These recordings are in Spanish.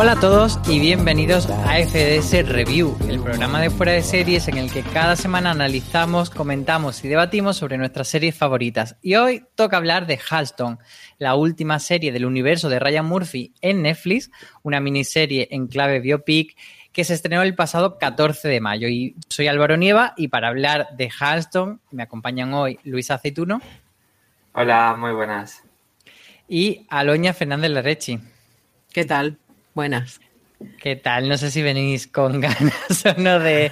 Hola a todos y bienvenidos a FDS Review, el programa de fuera de series en el que cada semana analizamos, comentamos y debatimos sobre nuestras series favoritas. Y hoy toca hablar de Halston, la última serie del universo de Ryan Murphy en Netflix, una miniserie en clave biopic que se estrenó el pasado 14 de mayo. Y soy Álvaro Nieva y para hablar de Halston me acompañan hoy Luis Aceituno Hola, muy buenas. y Aloña Fernández Larrechi. ¿Qué tal? Buenas. ¿Qué tal? No sé si venís con ganas o no de,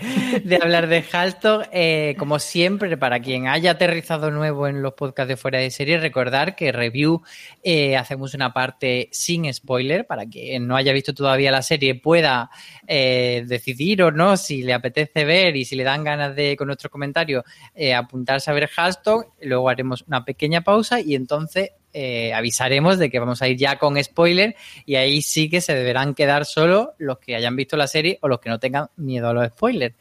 hablar de Halston. Eh, como siempre, para quien haya aterrizado nuevo en los podcasts de fuera de serie, recordar que review eh, hacemos una parte sin spoiler para que no haya visto todavía la serie pueda eh, decidir o no si le apetece ver y si le dan ganas de con nuestros comentarios eh, apuntarse a ver Halston. Luego haremos una pequeña pausa y entonces eh, avisaremos de que vamos a ir ya con spoiler y ahí sí que se deberán quedar solo los que hayan visto la serie o los que no tengan miedo a los spoilers.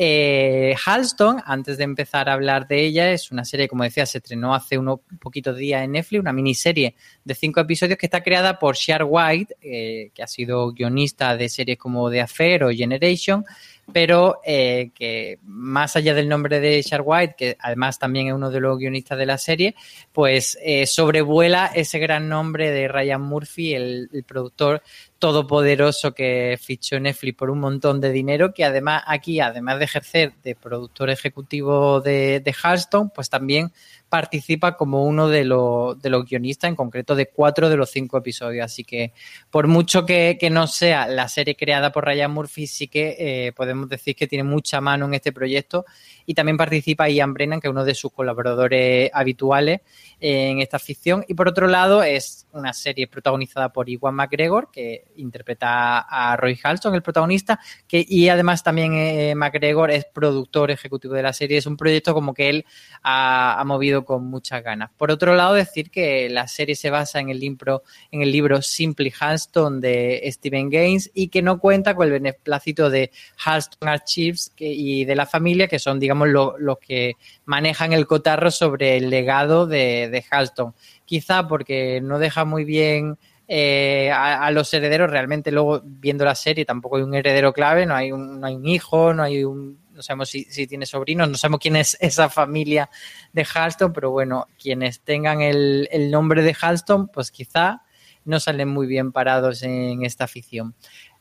Eh, Halston, antes de empezar a hablar de ella, es una serie, como decía, se estrenó hace unos poquitos días en Netflix, una miniserie de cinco episodios que está creada por Shar White, eh, que ha sido guionista de series como The Affair o Generation, pero eh, que más allá del nombre de Shar White, que además también es uno de los guionistas de la serie, pues sobrevuela ese gran nombre de Ryan Murphy, el productor todopoderoso que fichó Netflix por un montón de dinero, que además aquí, además de ejercer de productor ejecutivo de, de Hearthstone, pues también participa como uno de, los de los guionistas, en concreto de cuatro de los cinco episodios. Así que por mucho que, que no sea la serie creada por Ryan Murphy, sí que eh, podemos decir que tiene mucha mano en este proyecto y también participa Ian Brennan, que es uno de sus colaboradores habituales en esta ficción. Y por otro lado, es una serie protagonizada por Iwan McGregor, que interpreta a Roy Halston, el protagonista, que, y además también eh, McGregor es productor ejecutivo de la serie. Es un proyecto como que él ha, movido con muchas ganas. Por otro lado, decir que la serie se basa en el libro, en el libro Simply Halston de Stephen Gaines y que no cuenta con el beneplácito de Halston Archives y de la familia, que son, digamos, los lo que manejan el cotarro sobre el legado de, de Halston. Quizá porque no deja muy bien eh, a, a, los herederos, realmente luego viendo la serie tampoco hay un heredero clave, no hay un, no hay un hijo, no hay un, no sabemos si, si, tiene sobrinos, no sabemos quién es esa familia de Halston, pero bueno, quienes tengan el, el nombre de Halston, pues quizá no salen muy bien parados en esta ficción.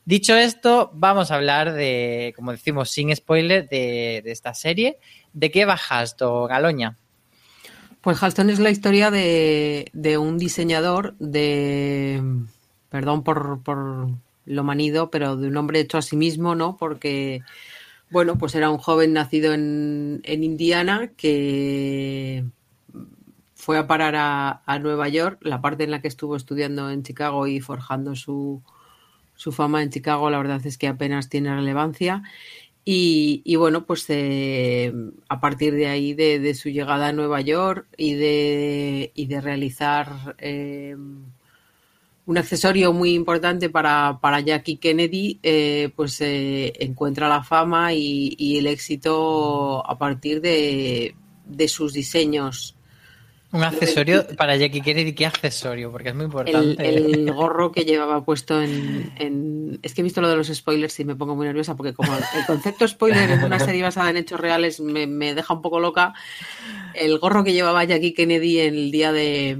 Dicho esto, vamos a hablar de, como decimos, sin spoiler, de, de esta serie. ¿De qué va Halston, Galoña? Pues Halston es la historia de, de un diseñador de, perdón por, por, lo manido, pero de un hombre hecho a sí mismo, ¿no? Porque, bueno, pues era un joven nacido en, en Indiana que fue a parar a, a, Nueva York, la parte en la que estuvo estudiando en Chicago y forjando su, su fama en Chicago, la verdad es que apenas tiene relevancia. Y, y bueno, pues eh, a partir de ahí, de, de, su llegada a Nueva York y de, y de realizar eh, un accesorio muy importante para, para Jackie Kennedy, eh, pues encuentra la fama y, y, el éxito a partir de, de sus diseños un accesorio para Jackie Kennedy, ¿qué accesorio? Porque es muy importante. El, el gorro que llevaba puesto en, en, Es que he visto lo de los spoilers y me pongo muy nerviosa porque como el concepto spoiler en una serie basada en hechos reales me, me deja un poco loca. El gorro que llevaba Jackie Kennedy en el día de,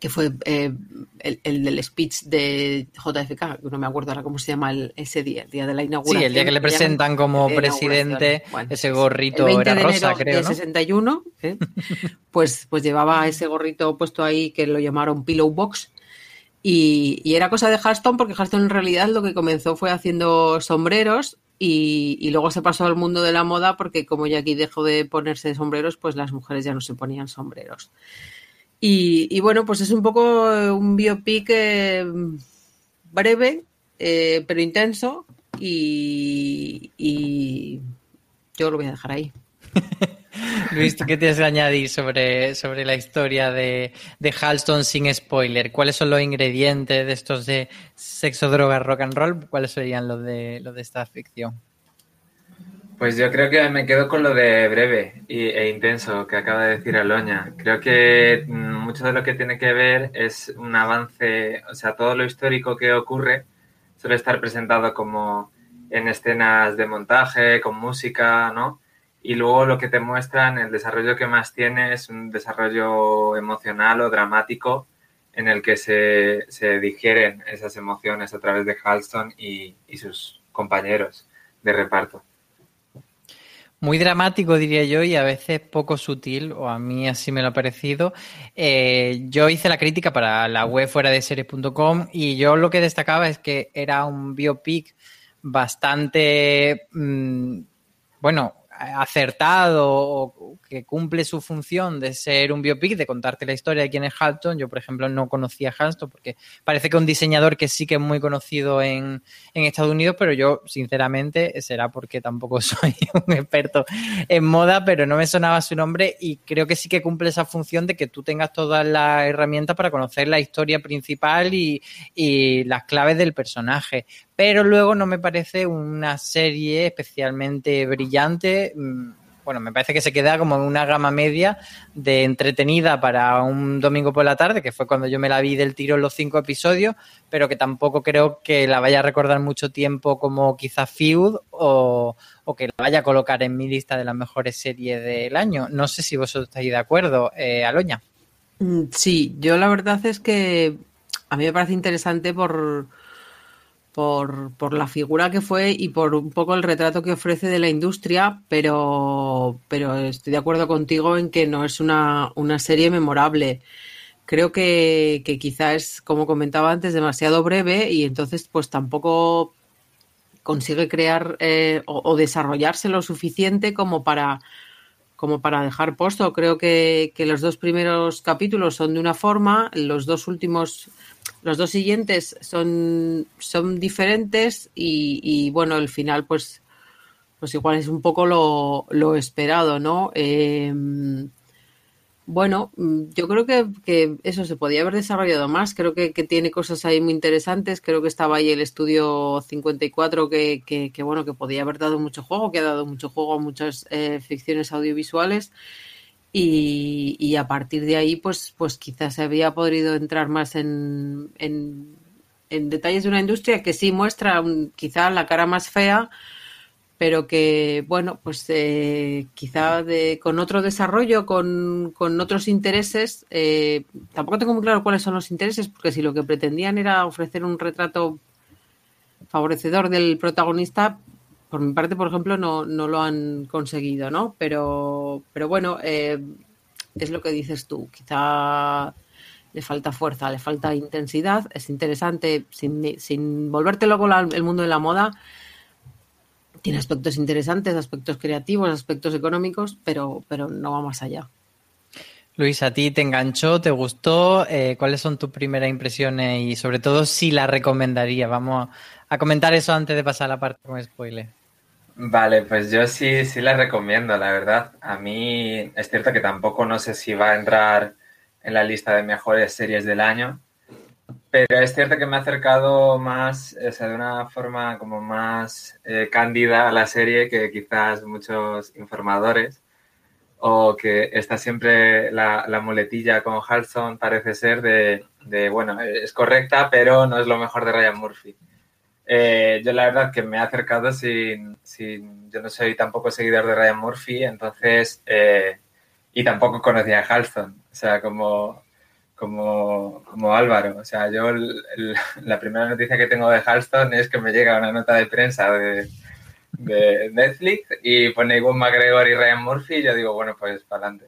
que fue eh, el, el, del speech de JFK, no me acuerdo ahora cómo se llama el, ese día, el día de la inauguración. Sí, el día que le presentan como presidente, bueno, ese gorrito el 20 era de rosa, enero creo, de ¿no? 61, ¿eh? pues, pues llevaba ese gorrito puesto ahí que lo llamaron Pillow Box. Y, y era cosa de Halston, porque Halston en realidad lo que comenzó fue haciendo sombreros y, y, luego se pasó al mundo de la moda porque como Jackie dejó de ponerse sombreros, pues las mujeres ya no se ponían sombreros. Y, y, bueno, pues es un poco un biopic eh, breve, eh, pero intenso. Y, y, yo lo voy a dejar ahí. Luis, ¿tú qué tienes que añadir sobre, sobre la historia de, de Halston sin spoiler? ¿Cuáles son los ingredientes de estos de sexo, droga, rock and roll? ¿Cuáles serían los de, los de esta ficción? Pues yo creo que me quedo con lo de breve e intenso que acaba de decir Aloña. Creo que mucho de lo que tiene que ver es un avance, o sea, todo lo histórico que ocurre suele estar presentado como en escenas de montaje, con música, ¿no? Y luego lo que te muestran, el desarrollo que más tiene es un desarrollo emocional o dramático en el que se, se digieren esas emociones a través de Halston y, y sus compañeros de reparto muy dramático, diría yo, y a veces poco sutil, o a mí así me lo ha parecido. Eh, yo hice la crítica para la web fuera de series.com y yo lo que destacaba es que era un biopic bastante, mmm, bueno, acertado o que cumple su función de ser un biopic, de contarte la historia de quién es Halton. Yo, por ejemplo, no conocía a Halton porque parece que es un diseñador que sí que es muy conocido en, en, Estados Unidos, pero yo, sinceramente, será porque tampoco soy un experto en moda, pero no me sonaba su nombre y creo que sí que cumple esa función de que tú tengas todas las herramientas para conocer la historia principal y, y las claves del personaje pero luego no me parece una serie especialmente brillante. Bueno, me parece que se queda como en una gama media de entretenida para un domingo por la tarde, que fue cuando yo me la vi del tiro en los cinco episodios, pero que tampoco creo que la vaya a recordar mucho tiempo como quizás Feud o, que la vaya a colocar en mi lista de las mejores series del año. No sé si vosotros estáis de acuerdo, eh, Aloña. Sí, yo la verdad es que a mí me parece interesante por por, por, la figura que fue y por un poco el retrato que ofrece de la industria, pero, pero estoy de acuerdo contigo en que no es una, una serie memorable. Creo que, que quizá es, como comentaba antes, demasiado breve y entonces pues tampoco consigue crear eh, o, o, desarrollarse lo suficiente como para como para dejar puesto. Creo que, que los dos primeros capítulos son de una forma, los dos últimos los dos siguientes son, son diferentes y, y, bueno, el final pues, pues igual es un poco lo, lo esperado, ¿no? Eh, bueno, yo creo que, que, eso se podía haber desarrollado más, creo que, que, tiene cosas ahí muy interesantes, creo que estaba ahí el estudio 54 que, que, que bueno, que podía haber dado mucho juego, que ha dado mucho juego a muchas eh, ficciones audiovisuales. Y, y, a partir de ahí, pues, pues quizás se había podido entrar más en, en, en detalles de una industria que sí muestra un, quizá la cara más fea, pero que, bueno, pues eh, quizá de, con otro desarrollo, con, con otros intereses, eh, tampoco tengo muy claro cuáles son los intereses, porque si lo que pretendían era ofrecer un retrato favorecedor del protagonista, por mi parte, por ejemplo, no, no lo han conseguido, ¿no? Pero, pero bueno, eh, es lo que dices tú. Quizá le falta fuerza, le falta intensidad. Es interesante, sin, sin volverte loco la, el mundo de la moda. Tiene aspectos interesantes, aspectos creativos, aspectos económicos, pero, pero no va más allá. Luis, ¿a ti te enganchó? ¿Te gustó? Eh, ¿Cuáles son tus primeras impresiones? Y sobre todo, si la recomendaría. Vamos a comentar eso antes de pasar a la parte con spoiler. Vale, pues yo sí, sí la recomiendo, la verdad. A mí es cierto que tampoco no sé si va a entrar en la lista de mejores series del año, pero es cierto que me ha acercado más, o sea, de una forma como más eh, cándida a la serie que quizás muchos informadores, o que está siempre la, la muletilla con Halson, parece ser de, de, bueno, es correcta, pero no es lo mejor de Ryan Murphy. Eh, yo la verdad que me he acercado sin, sin, yo no soy tampoco seguidor de Ryan Murphy, entonces, eh, y tampoco conocía a Halston, o sea, como, como, como Álvaro, o sea, yo la primera noticia que tengo de Halston es que me llega una nota de prensa de, Netflix y pone Iwan McGregor y Ryan Murphy y yo digo, bueno, pues para adelante.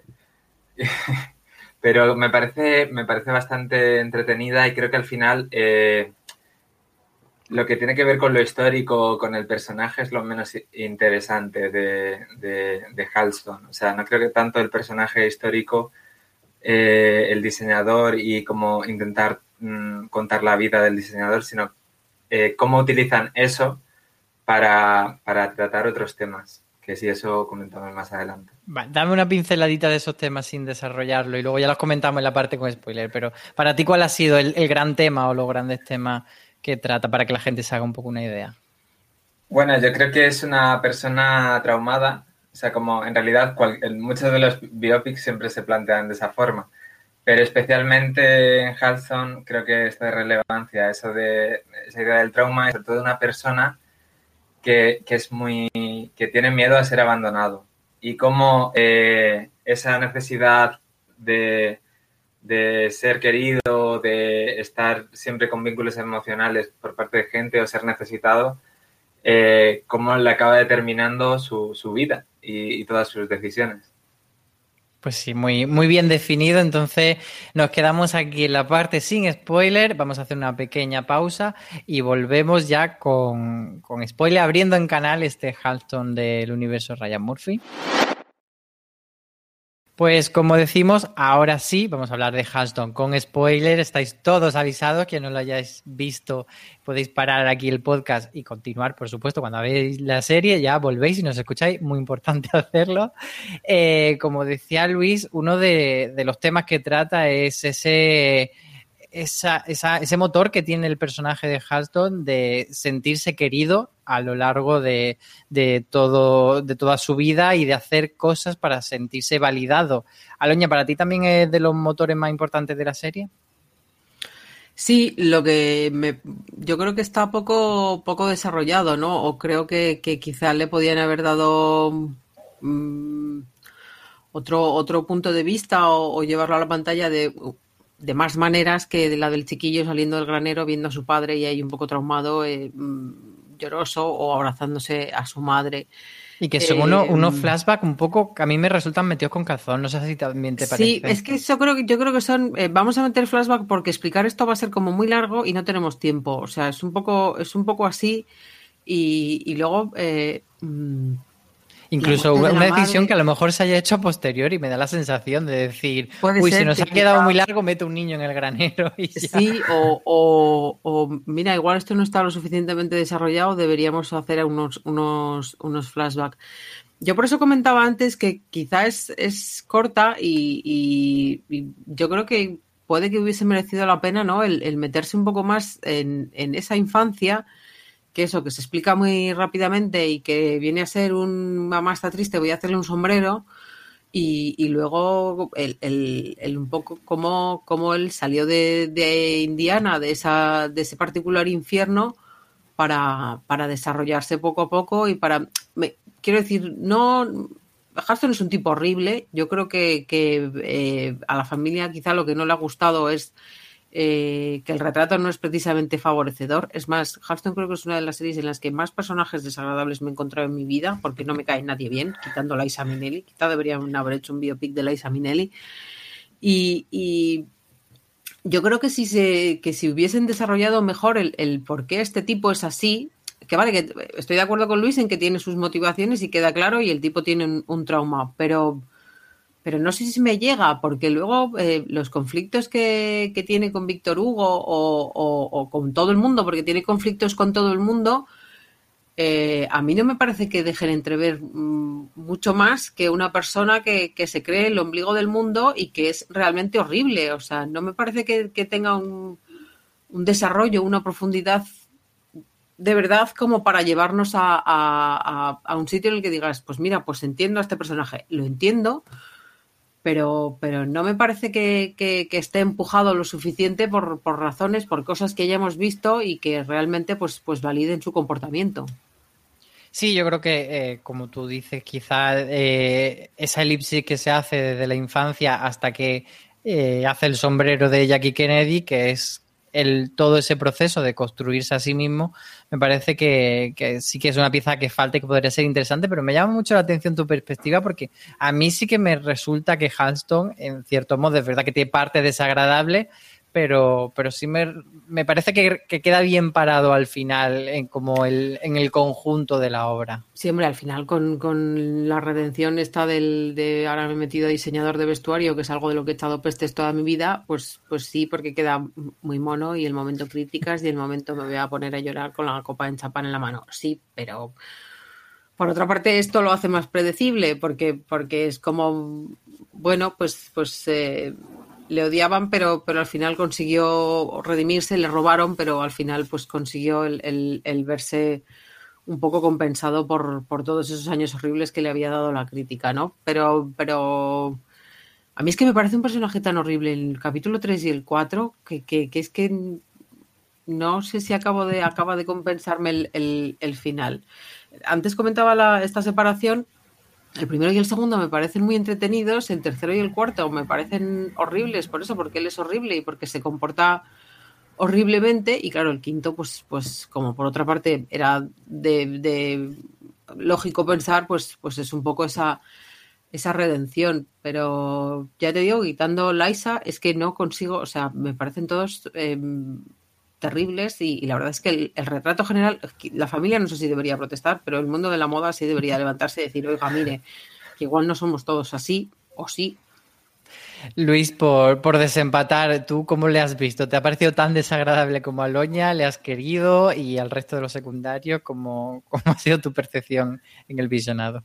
Pero me parece, me parece bastante entretenida y creo que al final... Eh, lo que tiene que ver con lo histórico, con el personaje, es lo menos interesante de, de Halston. O sea, no creo que tanto el personaje histórico, eh, el diseñador y cómo intentar mmm, contar la vida del diseñador, sino eh, cómo utilizan eso para, para, tratar otros temas. Que sí, eso comentamos más adelante. Va, dame una pinceladita de esos temas sin desarrollarlo y luego ya los comentamos en la parte con spoiler. Pero para ti, ¿cuál ha sido el, el gran tema o los grandes temas? que trata para que la gente se haga un poco una idea? Bueno, yo creo que es una persona traumada, o sea, como en realidad muchos de los biopics siempre se plantean de esa forma, pero especialmente en Hudson creo que está de relevancia eso de esa idea del trauma y sobre todo de una persona que, que, es muy, que tiene miedo a ser abandonado. Y cómo eh, esa necesidad de de ser querido, de estar siempre con vínculos emocionales por parte de gente o ser necesitado, eh, cómo le acaba determinando su, su vida y, todas sus decisiones. Pues sí, muy, muy bien definido. Entonces nos quedamos aquí en la parte sin spoiler. Vamos a hacer una pequeña pausa y volvemos ya con, con spoiler, abriendo en canal este Halston del universo Ryan Murphy. Pues como decimos, ahora sí, vamos a hablar de Halston con spoiler. Estáis todos avisados, que no lo hayáis visto, podéis parar aquí el podcast y continuar, por supuesto, cuando veáis la serie, ya volvéis y nos escucháis, muy importante hacerlo. Eh, como decía Luis, uno de, los temas que trata es ese, ese motor que tiene el personaje de Halston de sentirse querido a lo largo de, de, todo, de toda su vida y de hacer cosas para sentirse validado. Aloña, ¿para ti también es de los motores más importantes de la serie? Sí, lo que me, yo creo que está poco, poco desarrollado, ¿no? O creo que, quizás le podían haber dado mmm, otro, otro punto de vista o, llevarlo a la pantalla de, de más maneras que de la del chiquillo saliendo del granero viendo a su padre y ahí un poco traumado. Eh, lloroso o abrazándose a su madre. Y que son eh, unos, unos flashbacks un poco que a mí me resultan metidos con calzón. No sé si también te parece. Sí, es que yo creo que, yo creo que son. Eh, vamos a meter flashback porque explicar esto va a ser como muy largo y no tenemos tiempo. O sea, es un poco, es un poco así. Y, y luego. Eh, Incluso una, una decisión que a lo mejor se haya hecho a posterior y me da la sensación de decir, uy, si nos ha quedado muy largo, mete un niño en el granero. Y ya. Sí, o, o, o, mira, igual esto no está lo suficientemente desarrollado, deberíamos hacer unos, unos, unos flashbacks. Yo por eso comentaba antes que quizá es, es corta y, y, y, yo creo que puede que hubiese merecido la pena ¿no? el, el meterse un poco más en, en esa infancia eso, que se explica muy rápidamente y que viene a ser un mamá está triste, voy a hacerle un sombrero. Y, luego el, el, el, un poco cómo, cómo él salió de, Indiana, de, esa, de ese particular infierno, para, para desarrollarse poco a poco y para. Me, quiero decir, no. Hudson es un tipo horrible. Yo creo que, que eh, a la familia quizá lo que no le ha gustado es eh, que el retrato no es precisamente favorecedor. Es más, Hearthstone creo que es una de las series en las que más personajes desagradables me he encontrado en mi vida, porque no me cae nadie bien, quitando a Liza Minnelli. Quizá deberían haber hecho un biopic de Liza Minnelli. Y, y yo creo que si, se, que si hubiesen desarrollado mejor el, el por qué este tipo es así, que vale, que estoy de acuerdo con Luis en que tiene sus motivaciones y queda claro y el tipo tiene un, un trauma, pero pero no sé si me llega, porque luego eh, los conflictos que, que, tiene con Víctor Hugo o, o, con todo el mundo, porque tiene conflictos con todo el mundo, eh, a mí no me parece que dejen entrever mm, mucho más que una persona que, que se cree el ombligo del mundo y que es realmente horrible. O sea, no me parece que, que tenga un, un desarrollo, una profundidad de verdad como para llevarnos a- a- a un sitio en el que digas, pues mira, pues entiendo a este personaje, lo entiendo, pero, pero no me parece que, que- esté empujado lo suficiente por, por razones, por cosas que ya hemos visto y que realmente pues, pues validen su comportamiento. Sí, yo creo que, eh, como tú dices, quizá eh, esa elipsis que se hace desde la infancia hasta que eh, hace el sombrero de Jackie Kennedy, que es el, todo ese proceso de construirse a sí mismo, me parece que, que sí que es una pieza que falta y que podría ser interesante, pero me llama mucho la atención tu perspectiva porque a mí sí que me resulta que Halston, en cierto modo, es verdad que tiene parte desagradable, pero, pero sí me, parece que, que queda bien parado al final en, como el, en el conjunto de la obra. Sí, hombre, al final con, con la redención esta del de ahora me he metido a diseñador de vestuario, que es algo de lo que he echado pestes toda mi vida, pues, pues sí, porque queda muy mono y el momento críticas y el momento me voy a poner a llorar con la copa en champán en la mano. Sí, pero por otra parte esto lo hace más predecible porque, porque es como, bueno, pues, pues eh, le odiaban, pero, pero al final consiguió redimirse, le robaron, pero al final pues consiguió el, el- verse un poco compensado por, por todos esos años horribles que le había dado la crítica, ¿no? Pero, pero a mí es que me parece un personaje tan horrible el capítulo 3 y el 4 que, que, es que no sé si acabo de, acaba de compensarme el, el- el final. Antes comentaba la- esta separación. El primero y el segundo me parecen muy entretenidos, el tercero y el cuarto me parecen horribles, por eso, porque él es horrible y porque se comporta horriblemente. Y claro, el quinto, pues, pues como por otra parte era de, lógico pensar, pues, pues es un poco esa, esa redención. Pero ya te digo, quitando Liza, es que no consigo, o sea, me parecen todos eh, terribles y, la verdad es que el, el retrato general, la familia no sé si debería protestar, pero el mundo de la moda sí debería levantarse y decir, oiga, mire, que igual no somos todos así, o sí. Luis, por, por desempatar, ¿tú cómo le has visto? ¿Te ha parecido tan desagradable como a Loña? ¿Le has querido? Y al resto de los secundarios, ¿cómo, cómo ha sido tu percepción en el visionado?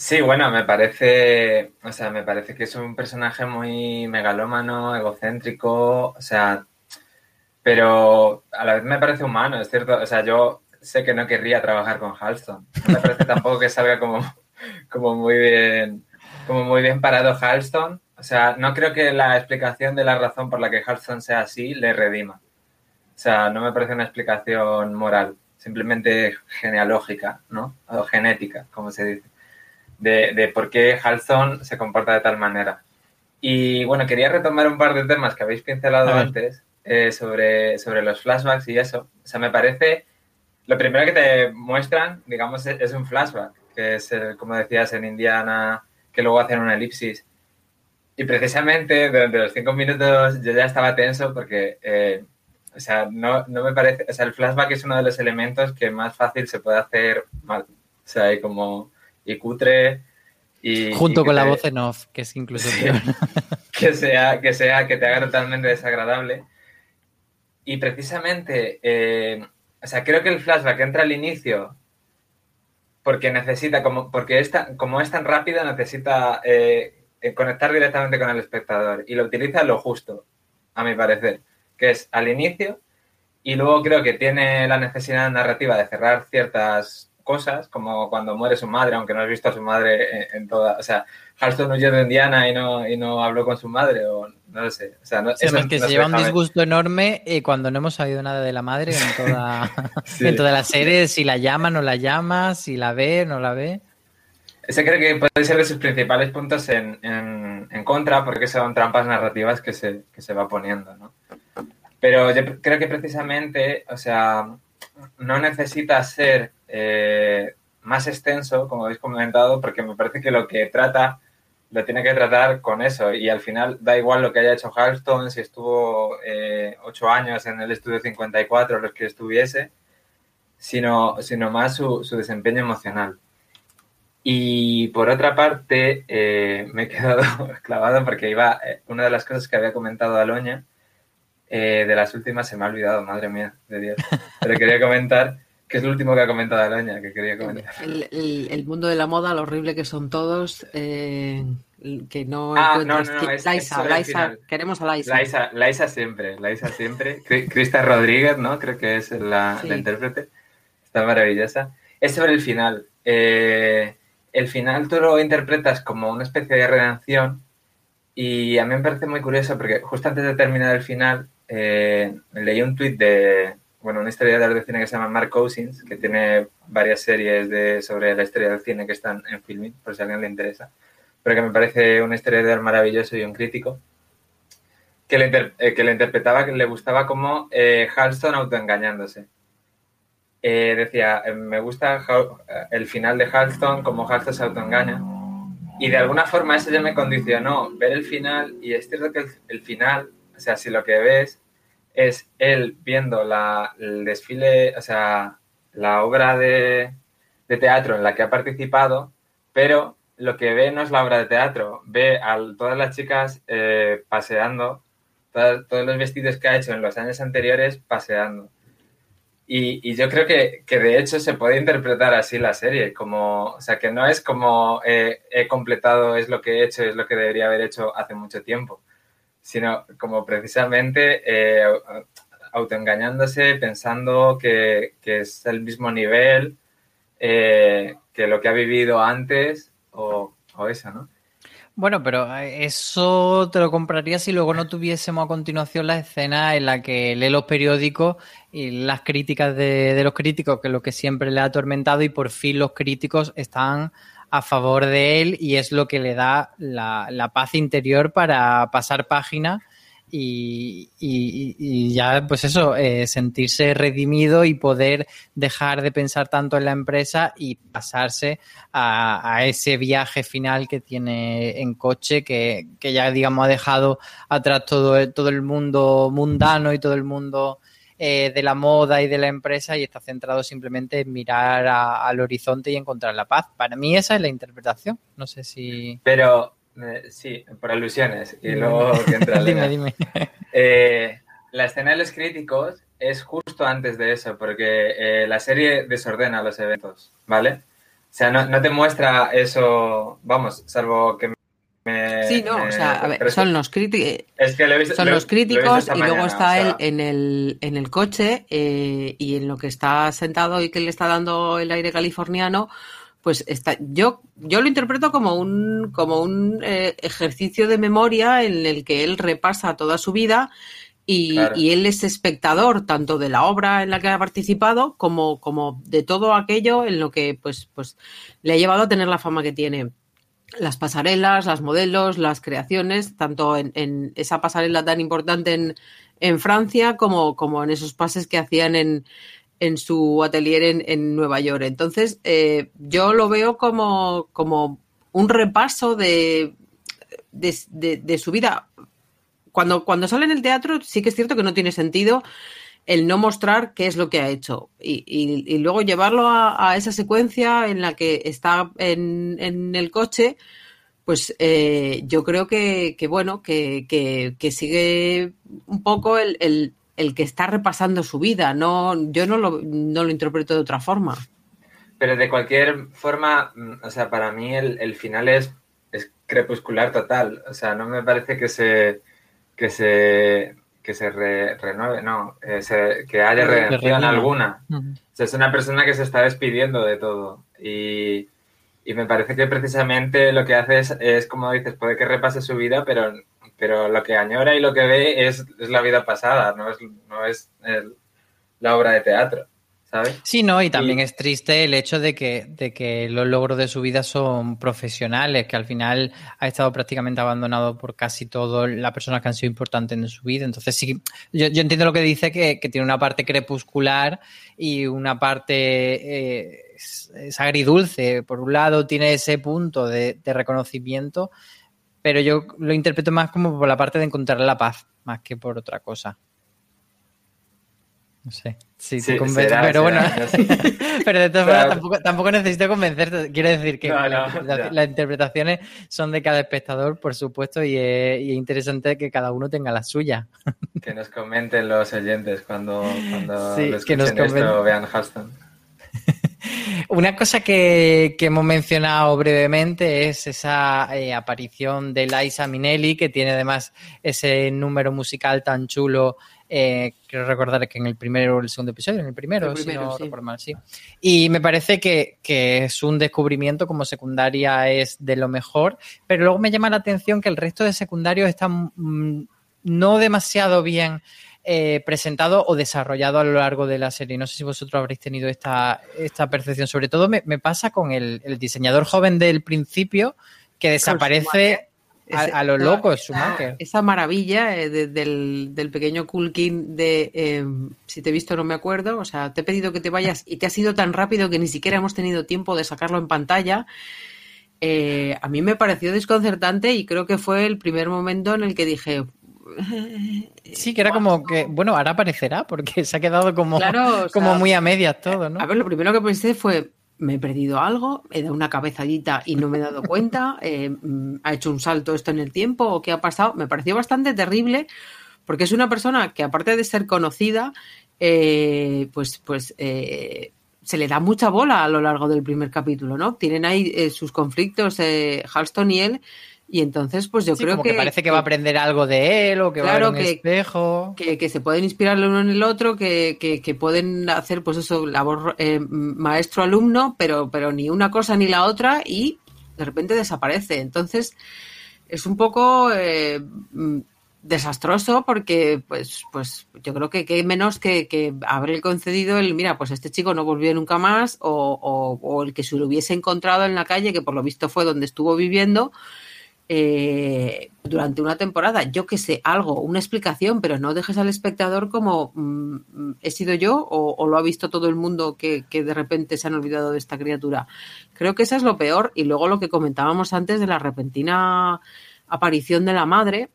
Sí, bueno, me parece, o sea, me parece que es un personaje muy megalómano, egocéntrico, o sea, pero a la vez me parece humano, es cierto, o sea, yo sé que no querría trabajar con Halston, me parece tampoco que salga como, como muy bien, como muy bien parado Halston, o sea, no creo que la explicación de la razón por la que Halston sea así le redima, o sea, no me parece una explicación moral, simplemente genealógica, ¿no? O genética, como se dice de, de por qué Halston se comporta de tal manera. Y bueno, quería retomar un par de temas que habéis pincelado antes eh, sobre, sobre los flashbacks y eso. O sea, me parece, lo primero que te muestran, digamos, es, es un flashback, que es, el, como decías, en Indiana, que luego hacen una elipsis. Y precisamente durante los cinco minutos yo ya estaba tenso porque, eh, o sea, no, no me parece, o sea, el flashback es uno de los elementos que más fácil se puede hacer mal. O sea, hay como y cutre y junto y con te, la voz en off que es incluso peor. que sea que sea que te haga totalmente desagradable y precisamente eh, o sea creo que el flashback entra al inicio porque necesita como porque esta como es tan rápido necesita eh, conectar directamente con el espectador y lo utiliza lo justo a mi parecer que es al inicio y luego creo que tiene la necesidad narrativa de cerrar ciertas cosas, como cuando muere su madre, aunque no has visto a su madre en, en toda... O sea, Halston huyó de Indiana y no, y no habló con su madre, o no lo sé. O sea, no, Sí, eso es que no se lleva un disgusto enorme eh, cuando no hemos sabido nada de la madre en toda, Sí. en toda la serie, si la llama, no la llama, si la ve, no la ve. Ese creo que puede ser de sus principales puntos en, en- en contra, porque son trampas narrativas que se, que se va poniendo, ¿no? Pero yo creo que precisamente, o sea, no necesita ser eh, más extenso, como habéis comentado, porque me parece que lo que trata lo tiene que tratar con eso. Y al final da igual lo que haya hecho Halston, si estuvo eh, ocho años en el estudio 54, los que estuviese, sino, sino más su, su desempeño emocional. Y por otra parte, eh, me he quedado clavado porque iba, eh, una de las cosas que había comentado Aloña, eh, de las últimas se me ha olvidado, madre mía, de Dios. Pero quería comentar, que es lo último que ha comentado Aloña, que quería comentar. El, el- el mundo de la moda, lo horrible que son todos, eh, que no Ah, no, encuentras... no, no, qui- es- es Laisa, el Laisa, queremos a Laisa. Laisa, Laisa siempre, Laisa siempre. Cri- Crista Rodríguez, ¿no? Creo que es la, Sí. la intérprete. Está maravillosa. Es sobre el final. Eh, el final tú lo interpretas como una especie de redención y a mí me parece muy curioso porque justo antes de terminar el final eh, leí un tuit de, bueno, una historiador de cine que se llama Mark Cousins, que tiene varias series de, sobre la historia del cine que están en filming, por si a alguien le interesa, pero que me parece un historiador maravilloso y un crítico que le, inter- eh, que le interpretaba, que le gustaba como eh, Halston autoengañándose. Eh, decía, eh, me gusta eh, el final de Halston, como Halston se autoengaña. Y de alguna forma eso ya me condicionó ver el final y es cierto que el, el final, o sea, si lo que ves es él viendo la, el desfile, o sea, la obra de, de teatro en la que ha participado, pero lo que ve no es la obra de teatro, ve a todas las chicas eh, paseando, todas- todos los vestidos que ha hecho en los años anteriores paseando. Y, y yo creo que, que de hecho se puede interpretar así la serie, como, o sea, que no es como eh, he completado, es lo que he hecho, es lo que debería haber hecho hace mucho tiempo, sino como precisamente eh, au- autoengañándose, pensando que, que es el mismo nivel eh, que lo que ha vivido antes o, o eso, ¿no? Bueno, pero eh, eso te lo compraría si luego no tuviésemos a continuación la escena en la que lee los periódicos y las críticas de, de los críticos, que es lo que siempre le ha atormentado, y por fin los críticos están a favor de él y es lo que le da la, paz interior para pasar página y, y- ya, pues eso, eh, sentirse redimido y poder dejar de pensar tanto en la empresa y pasarse a, a ese viaje final que tiene en coche, que, que ya, digamos, ha dejado atrás todo todo el mundo mundano y todo el mundo eh, de la moda y de la empresa y está centrado simplemente en mirar a- al horizonte y encontrar la paz. Para mí esa es la interpretación. No sé si... Pero eh, sí, por alusiones. Y luego que entra dime, dime. Eh, la escena de los críticos es justo antes de eso, porque la serie desordena los eventos, ¿vale? O sea, no, no te muestra eso, vamos, salvo que me... Sí, no, me- o sea, a ver, son los críticos. es que lo he visto- Son lo los críticos y luego mañana, está o sea, él en el, en el coche eh, y en lo que está sentado y que le está dando el aire californiano, pues está, yo, yo lo interpreto como un, como un eh, ejercicio de memoria en el que él repasa toda su vida y, Claro. y él es espectador tanto de la obra en la que ha participado como, como de todo aquello en lo que pues, pues le ha llevado a tener la fama que tiene las pasarelas, las modelos, las creaciones, tanto en, esa pasarela tan importante en, Francia como, como en esos pases que hacían en, en su atelier en, Nueva York. Entonces, eh, yo lo veo como, como un repaso de, de, de- de su vida. Cuando, cuando sale en el teatro, sí que es cierto que no tiene sentido el no mostrar qué es lo que ha hecho y, luego llevarlo a, esa secuencia en la que está en, el coche, pues eh, yo creo que, bueno, que, sigue un poco el, el- que está repasando su vida. No, yo no lo, no lo interpreto de otra forma. Pero de cualquier forma, mm, o sea, para mí el, el final es, es crepuscular total. O sea, no me parece que se, que se, que se re- renueve, no, eh, se- que haya redención alguna. Ujú. O sea, es una persona que se está despidiendo de todo. Y, y me parece que precisamente lo que hace es, es, como dices, puede que repase su vida, pero, pero lo que añora y lo que ve es, es la vida pasada, no es, no es el- la obra de teatro, ¿sabes? Sí, no, y también Y- es triste el hecho de que, de que los logros de su vida son profesionales, que al final ha estado prácticamente abandonado por casi todas las personas que han sido importantes en su vida. Entonces, sí, yo, yo entiendo lo que dice, que, que tiene una parte crepuscular y una parte eh, es, agridulce. Por un lado, tiene ese punto de, de reconocimiento, pero yo lo interpreto más como por la parte de encontrar la paz, más que por otra cosa. No sé. Sí, Sí, te pero será, bueno. no sé. pero de todas formas, tampoco, tampoco necesito convencerte. Quiero decir que No, no, las interpretaciones son de cada espectador, por supuesto, y es, y es interesante que cada uno tenga la suya. Que nos comenten los oyentes cuando, cuando Sí, lo que nos esto vean Halston. Una cosa que, que hemos mencionado brevemente es esa eh, aparición de Liza Minnelli, que tiene además ese número musical tan chulo. Eh, quiero recordar que en el primero o el segundo episodio, en el primero, El primero, si no sí. recuerdo mal, sí. Y me parece que, que es un descubrimiento como secundaria es de lo mejor, pero luego me llama la atención que el resto de secundarios están mm, no demasiado bien eh, presentado o desarrollado a lo largo de la serie. No sé si vosotros habréis tenido esta, esta percepción. Sobre todo me, me pasa con el, el diseñador joven del principio que desaparece a, lo loco, esa- Schumacher. Esa maravilla eh, de- del, del pequeño Culkin de eh, si te he visto no me acuerdo, o sea, te he pedido que te vayas y te ha sido tan rápido que ni siquiera hemos tenido tiempo de sacarlo en pantalla. Eh, a mí me pareció desconcertante y creo que fue el primer momento en el que dije, Sí, que era como que, bueno, ahora aparecerá porque se ha quedado como, Claro, como sea, muy a medias todo, ¿no? A ver, lo primero que pensé fue, me he perdido algo, he dado una cabezadita y no me he dado cuenta, eh, mm, ha hecho un salto esto en el tiempo o qué ha pasado. Me pareció bastante terrible porque es una persona que aparte de ser conocida, eh, pues, pues eh, se le da mucha bola a lo largo del primer capítulo, ¿no? Tienen ahí eh, sus conflictos, eh, Halston y él, y entonces pues yo Sí, creo como que, parece que va a aprender algo de él o que Claro va a ver un que- espejo. que, que se pueden inspirar el uno en el otro, que, que- que pueden hacer, pues eso, labor eh, maestro-alumno, pero, pero ni una cosa ni la otra y de repente desaparece. Entonces, es un poco eh, mm, desastroso porque, pues, pues yo creo que, que hay menos que, que haberle concedido el, mira, pues este chico no volvió nunca más o, o- o el que se lo hubiese encontrado en la calle, que por lo visto fue donde estuvo viviendo eh, durante una temporada, yo que sé, algo, una explicación, pero no dejes al espectador como mm, mm, he sido yo o, o lo ha visto todo el mundo que, que de repente se han olvidado de esta criatura. Creo que eso es lo peor. Y luego lo que comentábamos antes de la repentina aparición de la madre,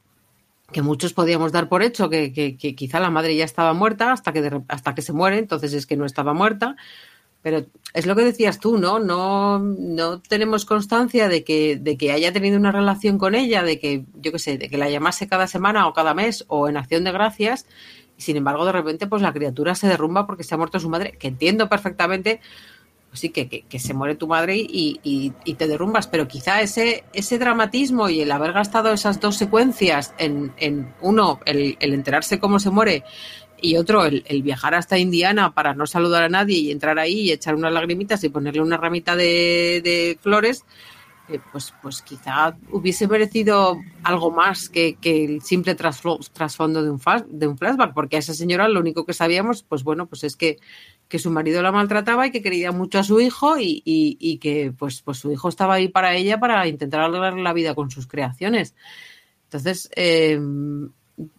que muchos podíamos dar por hecho que, que- quizá la madre ya estaba muerta hasta que, hasta que se muere, entonces es que no estaba muerta. Pero es lo que decías tú, ¿no? No, no tenemos constancia de que, de que haya tenido una relación con ella, de que, yo qué sé, de que la llamase cada semana o cada mes o en acción de gracias. Y sin embargo, de repente, pues la criatura se derrumba porque se ha muerto su madre, que entiendo perfectamente, pues sí, que, que, se muere tu madre y, y- y te derrumbas. Pero quizá ese, ese dramatismo y el haber gastado esas dos secuencias en, en uno, el, el enterarse cómo se muere y otro, el, el viajar hasta Indiana para no saludar a nadie y entrar ahí y echar unas lagrimitas y ponerle una ramita de, de flores, eh, pues, pues quizá hubiese merecido algo más que, que el simple trasfo- trasfondo de un, de un flashback, porque a esa señora lo único que sabíamos, pues bueno, pues es que, que su marido la maltrataba y que quería mucho a su hijo y, y- y que pues, pues su hijo estaba ahí para ella para intentar arreglar la vida con sus creaciones. Entonces, eh,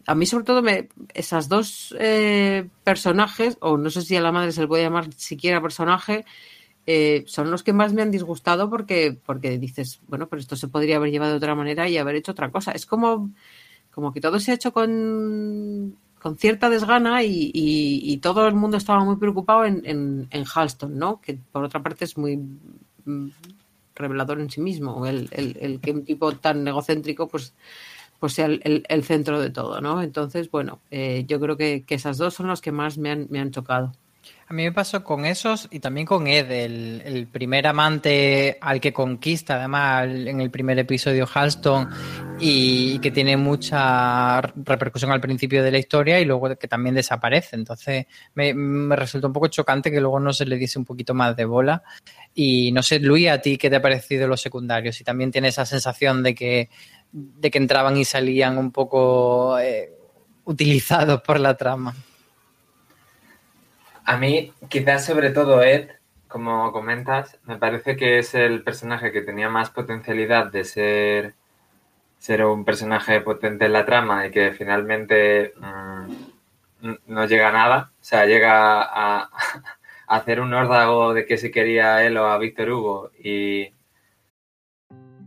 a mí sobre todo me, esas dos eh, personajes, o no sé si a la madre se le puede llamar siquiera personaje, eh, son los que más me han disgustado porque, porque dices, bueno, pero esto se podría haber llevado de otra manera y haber hecho otra cosa. Es como, como que todo se ha hecho con, con cierta desgana y, y- todo el mundo estaba muy preocupado en, en, en Halston, ¿no? Que por otra parte es muy mm, revelador en sí mismo. El, el- el que un tipo tan egocéntrico, pues pues sea el, el- centro de todo, ¿no? Entonces, bueno, eh, yo creo que, que esas dos son las que más me han, me han chocado. A mí me pasó con esos y también con Ed, el, el primer amante al que conquista, además en el primer episodio Halston, y, que tiene mucha repercusión al principio de la historia y luego que también desaparece. Entonces me, me resultó un poco chocante que luego no se le diese un poquito más de bola. Y no sé, Luis, a ti qué te ha parecido los secundarios, si también tienes esa sensación de que, de que entraban y salían un poco eh, utilizados por la trama. A mí, quizás sobre todo Ed, como comentas, me parece que es el personaje que tenía más potencialidad de ser, ser un personaje potente en la trama y que finalmente mmm, no llega a nada. O sea, llega a, hacer un órdago de que si quería él o a Víctor Hugo y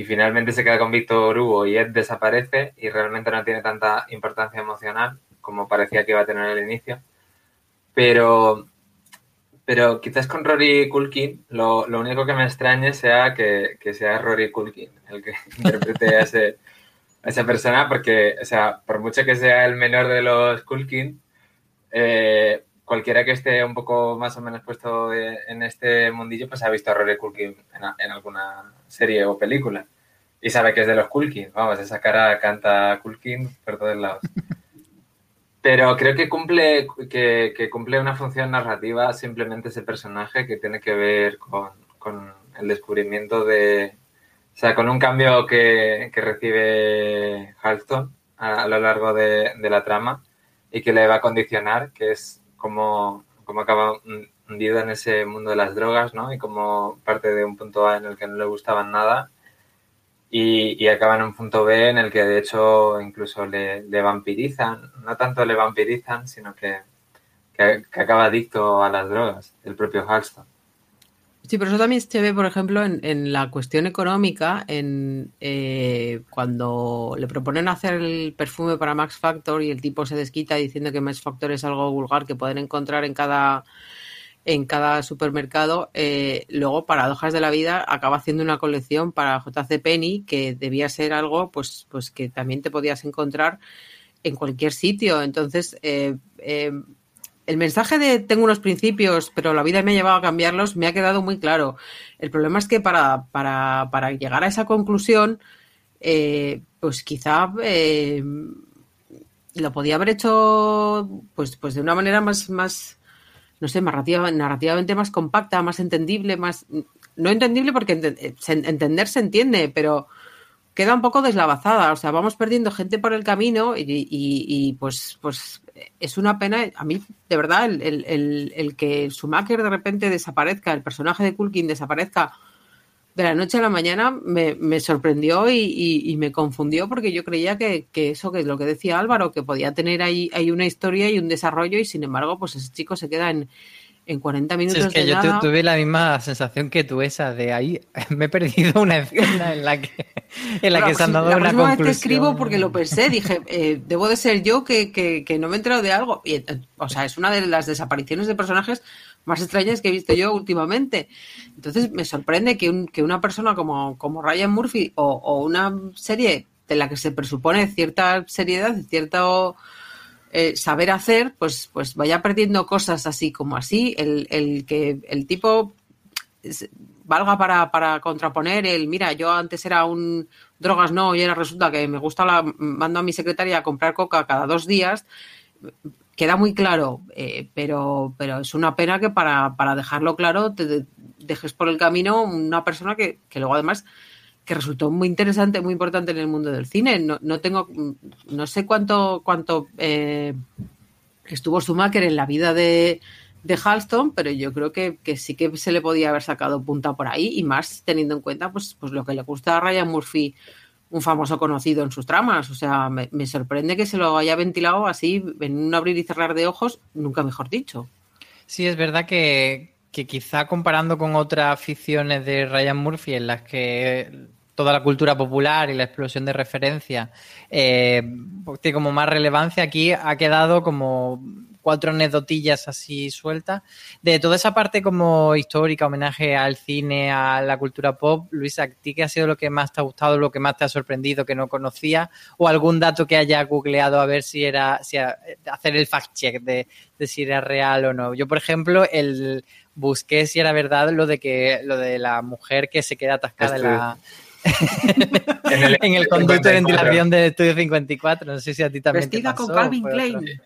y finalmente se queda con Víctor Hugo y Ed desaparece y realmente no tiene tanta importancia emocional como parecía que iba a tener al inicio. Pero, pero quizás con Rory Culkin lo, lo único que me extrañe sea que, que, sea Rory Culkin el que interprete a, ese, a esa persona porque, o sea, por mucho que sea el menor de los Culkin, eh, cualquiera que esté un poco más o menos puesto en este mundillo, pues ha visto a Rory Culkin en, en alguna serie o película. Y sabe que es de los Culkin. Vamos, esa cara canta Culkin por todos lados. Pero creo que cumple, que, que, cumple una función narrativa simplemente ese personaje que tiene que ver con, con el descubrimiento de... O sea, con un cambio que, que recibe Halston a, a, lo largo de, de, la trama y que le va a condicionar, que es como, como acaba hundido en ese mundo de las drogas, ¿no? Y como parte de un punto A en el que no le gustaban nada y, y acaba en un punto B en el que de hecho incluso le, vampirizan, no tanto le vampirizan, sino que, que, acaba adicto a las drogas, el propio Halston. Sí, pero eso también se ve, por ejemplo, en, en la cuestión económica, en eh, cuando le proponen hacer el perfume para Max Factor y el tipo se desquita diciendo que Max Factor es algo vulgar que pueden encontrar en cada en cada supermercado, eh, luego paradojas de la vida acaba haciendo una colección para JC Penny que debía ser algo pues, pues que también te podías encontrar en cualquier sitio. Entonces, eh, eh, el mensaje de tengo unos principios, pero la vida me ha llevado a cambiarlos, me ha quedado muy claro. El problema es que para, para, para llegar a esa conclusión, pues quizá lo podía haber hecho pues, pues de una manera más, más no sé, narrativa, narrativamente más compacta, más entendible, más... No entendible porque ent entender se entiende, pero queda un poco deslavazada. O sea, vamos perdiendo gente por el camino y, y, y pues, pues es una pena. A mí, de verdad, el, el, el, que Schumacher de repente desaparezca, el personaje de Kulkin desaparezca de la noche a la mañana, me, me sorprendió y, y, me confundió porque yo creía que, que, eso, que es lo que decía Álvaro, que podía tener ahí, ahí una historia y un desarrollo y sin embargo, pues ese chico se queda en, en 40 minutos. Sí, es que de yo nada. tuve la misma sensación que tú, esa de ahí me he perdido una escena en la que, en la que se han dado la una conclusión. vez te escribo porque lo pensé, dije, eh, debo de ser yo que, que, que, no me he enterado de algo. Y, o sea, es una de las desapariciones de personajes más extrañas que he visto yo últimamente. Entonces me sorprende que, un, que una persona como, como Ryan Murphy o, una serie de la que se presupone cierta seriedad, cierto eh, saber hacer, pues, pues vaya perdiendo cosas así como así. El, el que el tipo valga para, para contraponer el, mira, yo antes era un drogas no, y ahora resulta que me gusta la, mando a mi secretaria a comprar coca cada dos días, queda muy claro, eh, pero, pero es una pena que para, para dejarlo claro te dejes por el camino una persona que, que luego además que resultó muy interesante, muy importante en el mundo del cine. No, no tengo, no sé cuánto, cuánto eh, estuvo Schumacher en la vida de, de Halston, pero yo creo que, que, sí que se le podía haber sacado punta por ahí y más teniendo en cuenta pues, pues lo que le gusta a Ryan Murphy, un famoso conocido en sus tramas. O sea, me, sorprende que se lo haya ventilado así en un abrir y cerrar de ojos, nunca mejor dicho. Sí, es verdad que, que quizá comparando con otras ficciones de Ryan Murphy en las que toda la cultura popular y la explosión de referencia eh, tiene como más relevancia, aquí ha quedado como cuatro anécdotillas así sueltas. De toda esa parte como histórica, homenaje al cine, a la cultura pop, Luisa, ¿a ti qué ha sido lo que más te ha gustado, lo que más te ha sorprendido, que no conocía? ¿O algún dato que haya googleado a ver si era, si a, hacer el fact-check de, de, si era real o no? Yo, por ejemplo, el busqué si era verdad lo de que lo de la mujer que se queda atascada este... en la... en, el, en el conducto de ventilación del estudio 54. No sé si a ti también. Vestida te pasó, con Calvin Klein.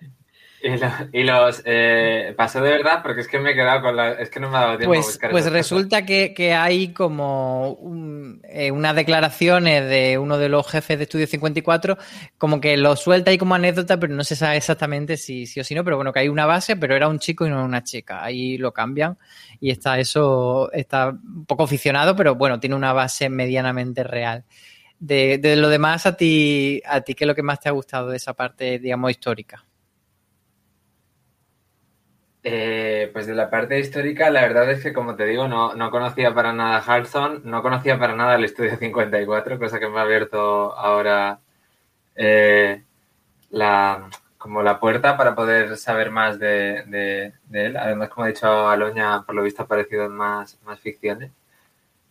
Y, lo, y, los eh, pasó de verdad porque es que me he quedado con la. Es que no me ha dado tiempo pues, a buscar. Pues resulta que, que, hay como un, eh, unas declaraciones de uno de los jefes de Estudio 54, como que lo suelta ahí como anécdota, pero no se sabe exactamente si sí o si no. Pero bueno, que hay una base, pero era un chico y no una chica. Ahí lo cambian y está eso, está un poco aficionado, pero bueno, tiene una base medianamente real. De, de lo demás, a ti, a ti, ¿qué es lo que más te ha gustado de esa parte, digamos, histórica? Eh, pues de la parte histórica, la verdad es que, como te digo, no, no conocía para nada a Halson, no conocía para nada el Estudio 54, cosa que me ha abierto ahora eh, la, como la puerta para poder saber más de, de, de, él. Además, como ha dicho Aloña, por lo visto ha aparecido en más, más ficciones.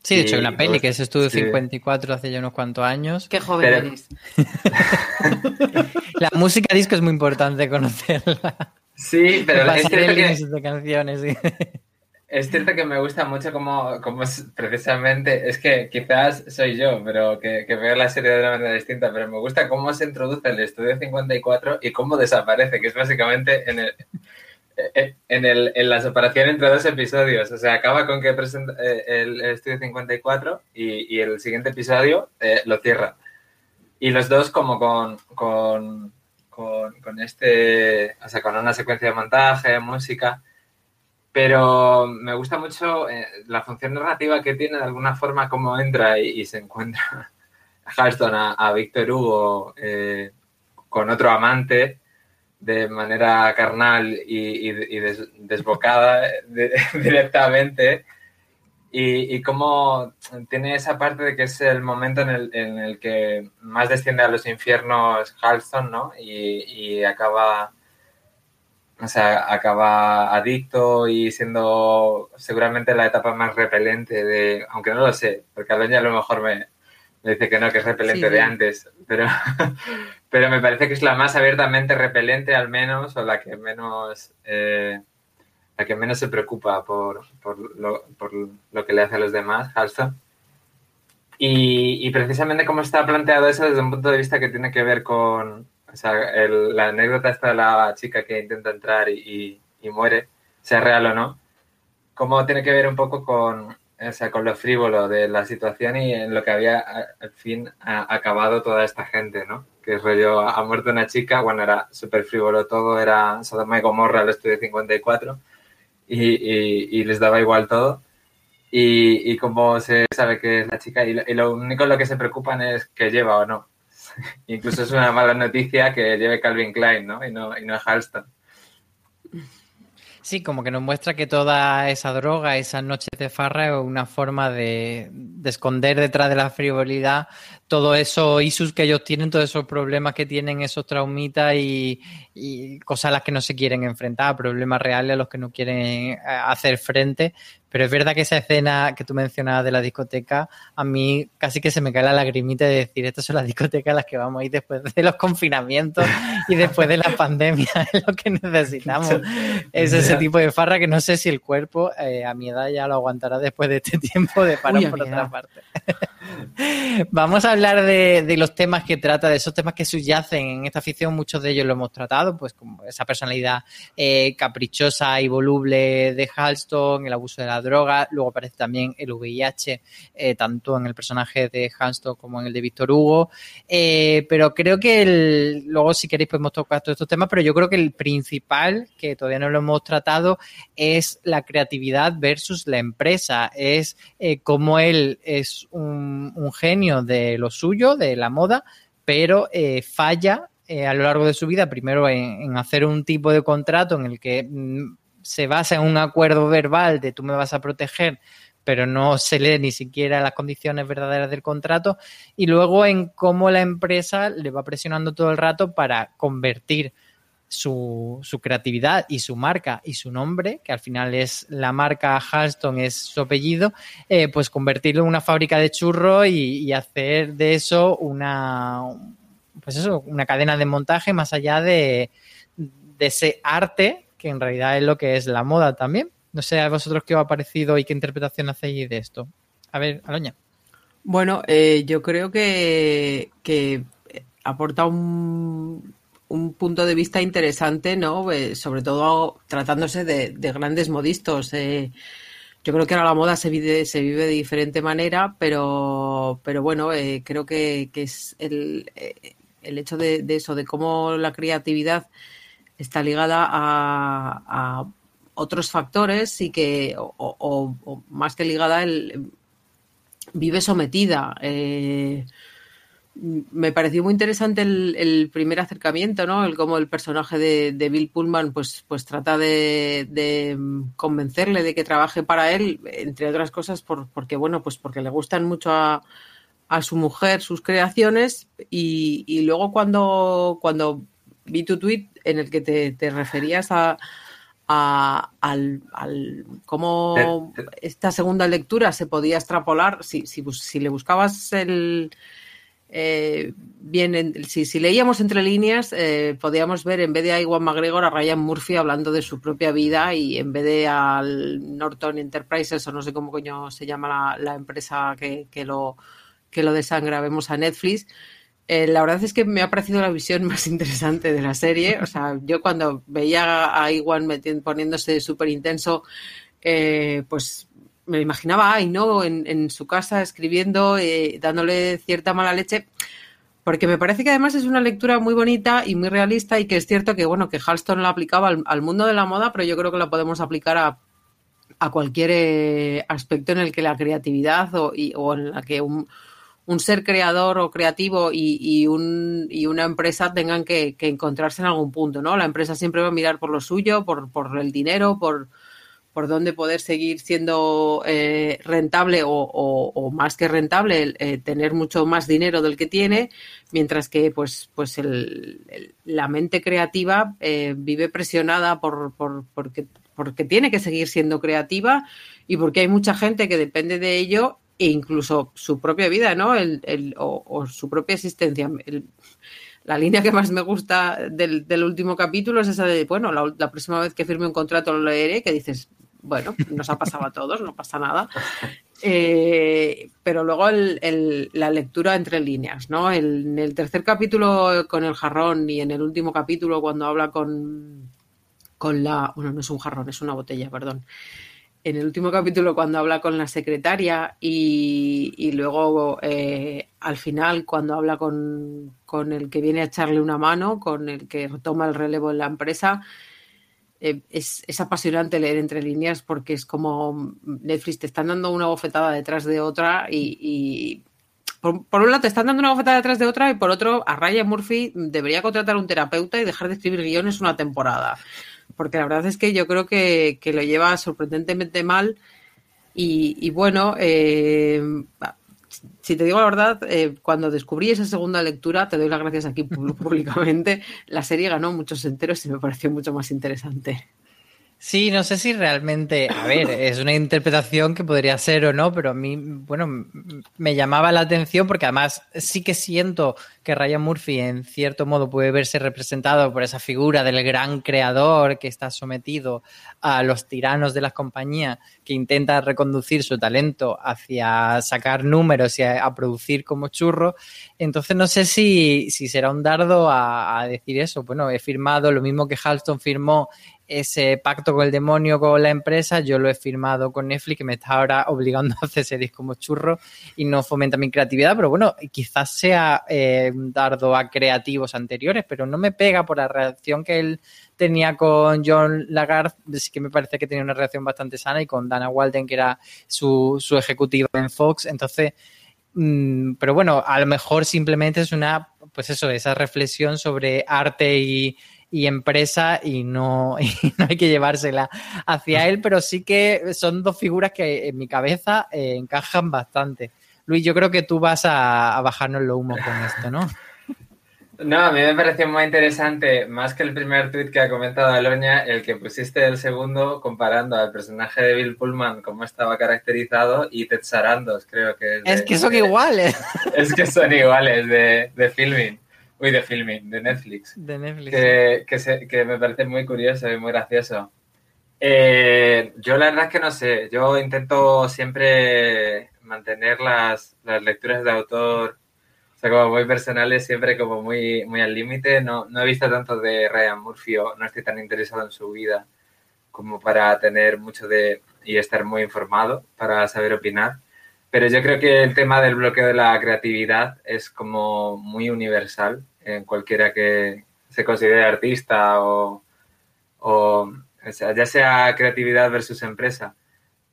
Sí, de hecho, hay una peli pues, que es Estudio sí. 54 hace ya unos cuantos años. Qué joven Pero... eres. la música disco es muy importante conocerla. Sí, pero es cierto que... de canciones, sí. Es cierto que me gusta mucho como, como es precisamente, es que quizás soy yo, pero que, que, veo la serie de una manera distinta, pero me gusta cómo se introduce el Estudio 54 y cómo desaparece, que es básicamente en el, en, el, en la separación entre dos episodios. O sea, acaba con que presenta el, el Estudio 54 y, y, el siguiente episodio eh, lo cierra. Y los dos como con, con con, este, o sea, con una secuencia de montaje, música, pero me gusta mucho eh, la función narrativa que tiene, de alguna forma, cómo entra y, se encuentra Halston a, a Víctor Hugo eh, con otro amante de manera carnal y, y, y des, desbocada de, directamente. Y, y, cómo tiene esa parte de que es el momento en el, en el que más desciende a los infiernos Halston, ¿no? Y, y, acaba, o sea, acaba adicto y siendo seguramente la etapa más repelente de, aunque no lo sé, porque Aloña a lo mejor me, me dice que no, que es repelente sí, de antes, pero, pero me parece que es la más abiertamente repelente al menos, o la que menos... Eh, la que menos se preocupa por, por, lo, por, lo, que le hace a los demás, Halston. Y, y, precisamente como está planteado eso desde un punto de vista que tiene que ver con o sea, el, la anécdota esta de la chica que intenta entrar y, y, y, muere, sea real o no, cómo tiene que ver un poco con, o sea, con lo frívolo de la situación y en lo que había al fin ha acabado toda esta gente, ¿no? Que rollo, ha muerto una chica, bueno, era súper frívolo todo, era Sodoma y Gomorra, el estudio 54, y, les daba igual todo. Y, como se sabe que es la chica, y lo, único en lo que se preocupan es que lleva o no. Incluso es una mala noticia que lleve Calvin Klein, ¿no? Y no, y no Halston. Sí, como que nos muestra que toda esa droga, esas noches de farra, es una forma de esconder detrás de la frivolidad todos esos issues que ellos tienen, todos esos problemas que tienen, esos traumitas y, y, cosas a las que no se quieren enfrentar, problemas reales a los que no quieren eh, hacer frente. Pero es verdad que esa escena que tú mencionabas de la discoteca, a mí casi que se me cae la lagrimita de decir, estas son las discotecas a las que vamos a ir después de los confinamientos y después de la pandemia, es lo que necesitamos. Es ese tipo de farra que no sé si el cuerpo eh, a mi edad ya lo aguantará después de este tiempo de parar por otra parte. Vamos a hablar de, los temas que trata, de esos temas que subyacen en esta ficción. Muchos de ellos lo hemos tratado, pues como esa personalidad eh, caprichosa y voluble de Halston, el abuso de la droga. Luego aparece también el VIH, eh, tanto en el personaje de Halston como en el de Víctor Hugo. Eh, pero creo que el, luego, si queréis, podemos tocar todos estos temas. Pero yo creo que el principal, que todavía no lo hemos tratado, es la creatividad versus la empresa. Es cómo él es un, un genio de lo suyo, de la moda, pero eh, falla eh, a lo largo de su vida, primero en, hacer un tipo de contrato en el que mm, se basa en un acuerdo verbal de tú me vas a proteger, pero no se lee ni siquiera las condiciones verdaderas del contrato, y luego en cómo la empresa le va presionando todo el rato para convertir su, creatividad y su marca y su nombre, que al final es la marca Halston, es su apellido, eh, pues convertirlo en una fábrica de churros y, hacer de eso una, pues eso, una cadena de montaje más allá de, de ese arte, que en realidad es lo que es la moda también. No sé a vosotros qué os ha parecido y qué interpretación hacéis de esto. A ver, Aloña. Bueno, eh, yo creo que, que aporta un, un punto de vista interesante, ¿no? Eh, sobre todo tratándose de, de grandes modistos. Eh, yo creo que ahora la moda se vive, se vive de diferente manera, pero, pero bueno, eh, creo que, es el, el hecho de, eso, de cómo la creatividad está ligada a, otros factores y que, o, más que ligada, el, vive sometida. Me pareció muy interesante el, el, primer acercamiento, ¿no? El cómo el personaje de, de Bill Pullman pues, pues trata de, de, convencerle de que trabaje para él, entre otras cosas, por, porque bueno, pues porque le gustan mucho a, a su mujer sus creaciones y, y, luego cuando, cuando vi tu tweet en el que te, te referías a, a, al, al, cómo esta segunda lectura se podía extrapolar, si, si, si le buscabas el eh, si, si, leíamos entre líneas, eh, podíamos ver en vez de a Iwan McGregor a Ryan Murphy hablando de su propia vida y en vez de al Norton Enterprises o no sé cómo coño se llama la, la empresa que, que, lo, que lo desangra, vemos a Netflix. Eh, la verdad es que me ha parecido la visión más interesante de la serie. O sea, yo cuando veía a Iwan poniéndose súper intenso, eh, pues me imaginaba ahí, ¿no? En, en su casa escribiendo, eh, dándole cierta mala leche, porque me parece que además es una lectura muy bonita y muy realista y que es cierto que, bueno, que Halston la aplicaba al, al mundo de la moda, pero yo creo que la podemos aplicar a, a cualquier eh, aspecto en el que la creatividad o, y, o en la que un, un, ser creador o creativo y, y, un, y una empresa tengan que, que, encontrarse en algún punto, ¿no? La empresa siempre va a mirar por lo suyo, por, por el dinero, por por dónde poder seguir siendo eh, rentable o, más que rentable, eh, tener mucho más dinero del que tiene, mientras que pues, pues la mente creativa eh, vive presionada por, por, porque, tiene que seguir siendo creativa y porque hay mucha gente que depende de ello e incluso su propia vida, ¿no? El, o, o, su propia existencia. La línea que más me gusta del, último capítulo es esa de, bueno, la, próxima vez que firme un contrato lo leeré, que dices, bueno, nos ha pasado a todos, no pasa nada. Eh, pero luego el, la lectura entre líneas, ¿no? El, en el tercer capítulo con el jarrón y en el último capítulo cuando habla con, con la... Bueno, no es un jarrón, es una botella, perdón. En el último capítulo cuando habla con la secretaria y, y luego eh, al final cuando habla con, con el que viene a echarle una mano, con el que toma el relevo en la empresa, eh, es, es, apasionante leer entre líneas porque es como Netflix te están dando una bofetada detrás de otra y, y por, un lado te están dando una bofetada detrás de otra y por otro a Ryan Murphy debería contratar un terapeuta y dejar de escribir guiones una temporada. Porque la verdad es que yo creo que, que lo lleva sorprendentemente mal y, y bueno, eh, si te digo la verdad, eh, cuando descubrí esa segunda lectura, te doy las gracias aquí públicamente, la serie ganó muchos enteros y me pareció mucho más interesante. Sí, no sé si realmente, a ver, es una interpretación que podría ser o no, pero a mí, bueno, me llamaba la atención porque además sí que siento que Ryan Murphy en cierto modo puede verse representado por esa figura del gran creador que está sometido a los tiranos de las compañías, que intenta reconducir su talento hacia sacar números y a, producir como churro. Entonces no sé si, si será un dardo a, a decir eso. Bueno, he firmado lo mismo que Halston firmó ese pacto con el demonio con la empresa, yo lo he firmado con Netflix, que me está ahora obligando a hacer series como churro y no fomenta mi creatividad, pero bueno, quizás sea eh, un dardo a creativos anteriores, pero no me pega por la relación que él tenía con John Lagarde, sí que me parece que tenía una relación bastante sana, y con Dana Walden, que era su, su ejecutiva en Fox, entonces mm, pero bueno, a lo mejor simplemente es una, pues eso, esa reflexión sobre arte y, y empresa y no, y no hay que llevársela hacia él, pero sí que son dos figuras que en mi cabeza eh, encajan bastante. Luis, yo creo que tú vas a, bajarnos lo humo con esto, ¿no? No, a mí me pareció muy interesante, más que el primer tuit que ha comentado Aloña, el que pusiste el segundo comparando al personaje de Bill Pullman, cómo estaba caracterizado, y Ted Sarandos, creo que es. es que son iguales. Es que son iguales de, de filming. Uy, de filming, de Netflix. De Netflix. Que, que, me parece muy curioso y muy gracioso. Eh, yo la verdad es que no sé. Yo intento siempre mantener las, las lecturas de autor, o sea, como muy personales, siempre como muy, muy al límite. No, no he visto tanto de Ryan Murphy o no estoy tan interesado en su vida como para tener mucho de y estar muy informado para saber opinar. Pero yo creo que el tema del bloqueo de la creatividad es como muy universal en cualquiera que se considere artista o, ya sea creatividad versus empresa.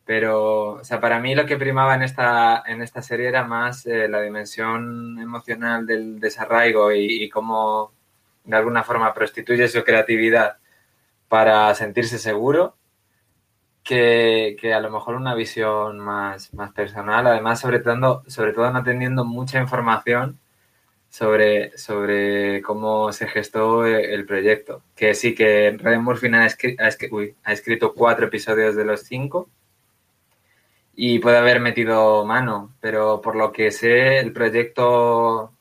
Pero, o sea, para mí lo que primaba en esta, en esta serie era más eh, la dimensión emocional del desarraigo y, cómo de alguna forma prostituye su creatividad para sentirse seguro que, a lo mejor una visión más, más personal, además sobre todo, sobre todo no teniendo mucha información sobre, sobre cómo se gestó el proyecto. Que sí, que Ryan Murphy ha, escrito cuatro episodios de los cinco y puede haber metido mano, pero por lo que sé, el proyecto...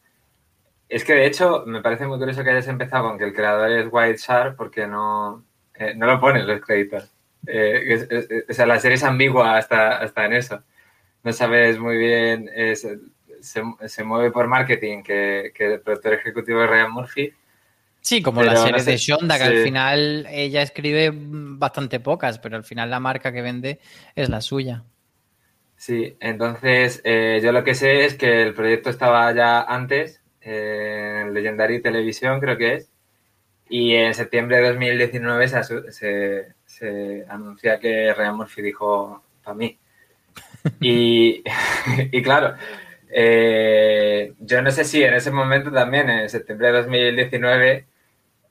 Es que de hecho me parece muy curioso que hayas empezado con que el creador es White Sharp porque no, eh, no lo ponen los créditos. Eh, o sea, la serie es ambigua hasta, hasta en eso. No sabes muy bien, se, mueve por marketing que, el productor ejecutivo es Ryan Murphy. Sí, como la serie de Shonda, que al final ella escribe bastante pocas, pero al final la marca que vende es la suya. Sí, entonces eh, yo lo que sé es que el proyecto estaba ya antes, en Legendary Televisión creo que es, y en septiembre de 2019 se, se, anuncia que Ryan Murphy dijo para mí. Y, y claro, eh, yo no sé si en ese momento también, en septiembre de 2019,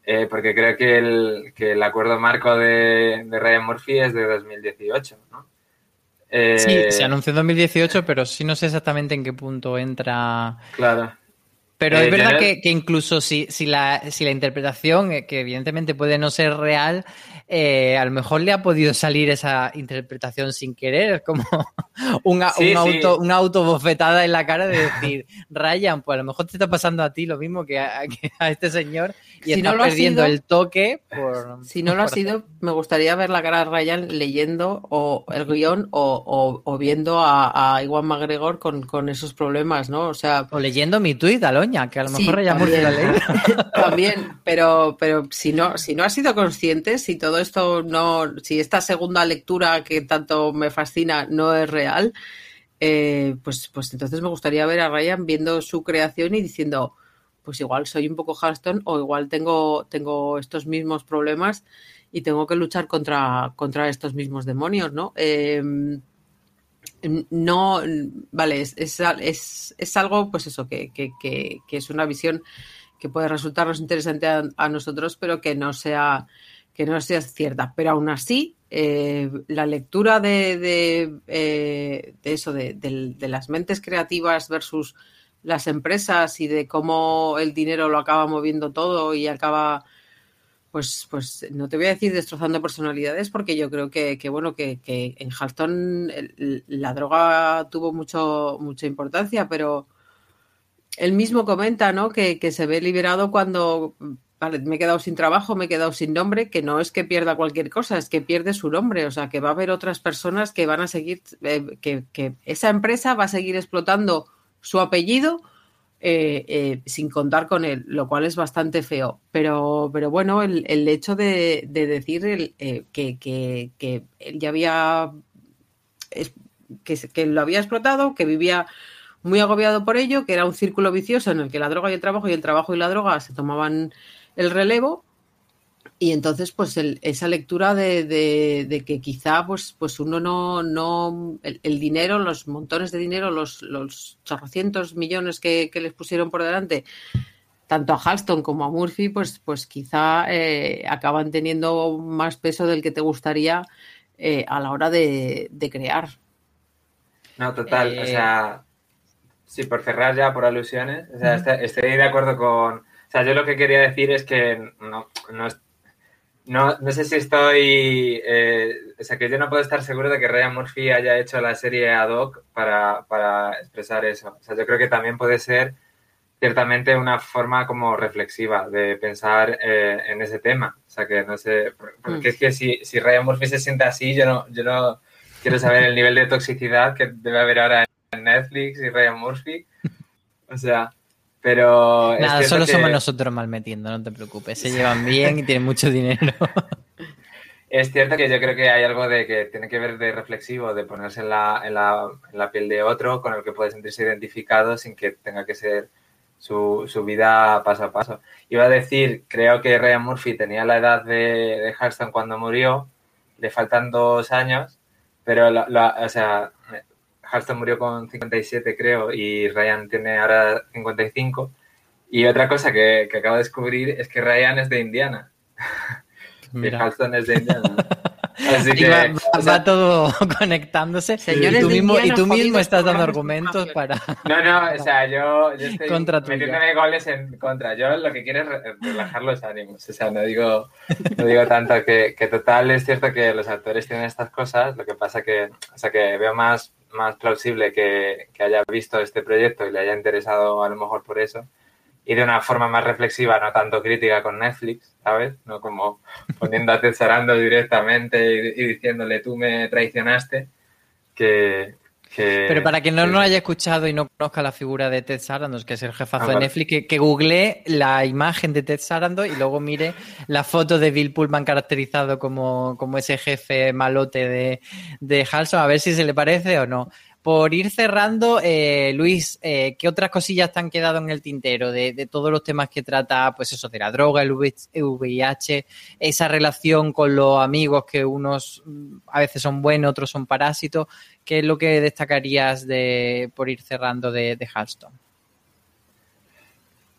eh, porque creo que el, que el acuerdo marco de, de Ryan Murphy es de 2018, ¿no? Eh, sí, se anunció en 2018, pero sí no sé exactamente en qué punto entra. Claro. Pero es verdad que, que, incluso si, si, la, si la interpretación, que evidentemente puede no ser real, eh, a lo mejor le ha podido salir esa interpretación sin querer, como una, Auto, una autobofetada en la cara de decir, Ryan, pues a lo mejor te está pasando a ti lo mismo que a, este señor y está perdiendo el toque por... Si no lo ha sido, me gustaría ver la cara de Ryan leyendo o el guion o, viendo a, Iwan McGregor con, con, esos problemas, ¿no? O sea... O leyendo mi tuit, Aloña, que a lo mejor Ryan Murphy la ley. también, pero, pero si, no, si no ha sido consciente, si todo esto no, si esta segunda lectura que tanto me fascina no es real, eh, pues, pues entonces me gustaría ver a Ryan viendo su creación y diciendo, pues igual soy un poco Halston o igual tengo, tengo estos mismos problemas y tengo que luchar contra, contra estos mismos demonios, ¿no? Em, no, vale, es, es, es, algo, pues eso, que, que, que, es una visión que puede resultarnos interesante a nosotros, pero que no sea que no sea cierta, pero aún así eh, la lectura de, de, eh, eso, de, las mentes creativas versus las empresas y de cómo el dinero lo acaba moviendo todo y acaba pues, pues no te voy a decir destrozando personalidades porque yo creo que, que bueno, que, que en Halston la droga tuvo mucho, mucha importancia, pero él mismo comenta, ¿no? Que, que se ve liberado cuando vale, me he quedado sin trabajo, me he quedado sin nombre, que no es que pierda cualquier cosa, es que pierde su nombre, o sea, que va a haber otras personas que van a seguir, eh, que, que esa empresa va a seguir explotando su apellido eh, eh, sin contar con él, lo cual es bastante feo. Pero, pero bueno, el, el hecho de, de decir el, eh, que, que, que él ya había es- que, que lo había explotado, que vivía muy agobiado por ello, que era un círculo vicioso en el que la droga y el trabajo y el trabajo y la droga se tomaban el relevo. Y entonces, pues el- esa lectura de, de- de que quizá pues, pues uno no, no el, el dinero, los montones de dinero, los, los chorrocientos millones que, que les pusieron por delante, tanto a Halston como a Murphy, pues, pues quizá eh, acaban teniendo más peso del que te gustaría eh, a la hora de, de crear. No, total, Eh, o sea, sí, por cerrar ya por alusiones, o sea, estoy de acuerdo con, o sea, yo lo que quería decir es que no, no, es- no, no sé si estoy, eh, o sea, que yo no puedo estar seguro de que Ryan Murphy haya hecho la serie ad hoc para, para expresar eso, o sea, yo creo que también puede ser ciertamente una forma como reflexiva de pensar eh, en ese tema, o sea, que no sé, porque Mm. es que si, si Ryan Murphy se siente así, yo no, yo no quiero saber el nivel de toxicidad que debe haber ahora en Netflix y Ryan Murphy. O sea, pero. Nada, solo que- somos nosotros mal metiendo, no te preocupes. Se llevan bien y tienen mucho dinero. Es cierto que yo creo que hay algo de que tiene que ver de reflexivo, de ponerse en la, en la, en la piel de otro con el que puede sentirse identificado sin que tenga que ser su, su vida paso a paso. Iba a decir, creo que Ryan Murphy tenía la edad de, de cuando murió, le faltan dos años, pero, la, la- o sea, Halston murió con 57 creo y Ryan tiene ahora 55. Y otra cosa que, que acabo de descubrir es que Ryan es de Indiana. Y Mira. Halston es de Indiana. Así que, va, va- o sea, va todo conectándose. Señores y tú mismo, y tú mismo estás dando argumentos para. no, no, o sea, yo, yo estoy Contra metiéndome goles en contra. Yo lo que quiero es re- relajar los ánimos. O sea, no digo, no digo tanto que, que total es cierto que los actores tienen estas cosas. Lo que pasa que, o sea, que veo más, más plausible que, que haya visto este proyecto y le haya interesado a lo mejor por eso. Y de una forma más reflexiva, no tanto crítica con Netflix, ¿sabes? No como Ted Sarandos directamente y, y diciéndole tú me traicionaste. Que, que- Pero para quien no que- nos haya escuchado y no conozca la figura de Ted Sarandos, que es el jefazo Ah, de vale. Netflix, que, que googlee la imagen de Ted Sarandos y luego mire la foto de Bill Pullman caracterizado como, como ese jefe malote de, de Halson, a ver si se le parece o no. Por ir cerrando, eh, Luis, eh, ¿qué otras cosillas te han quedado en el tintero de, todos los temas que trata, pues eso, de la droga, el VIH, esa relación con los amigos que unos mm, a veces son buenos, otros son parásitos? ¿Qué es lo que destacarías de por ir cerrando de, de Halston?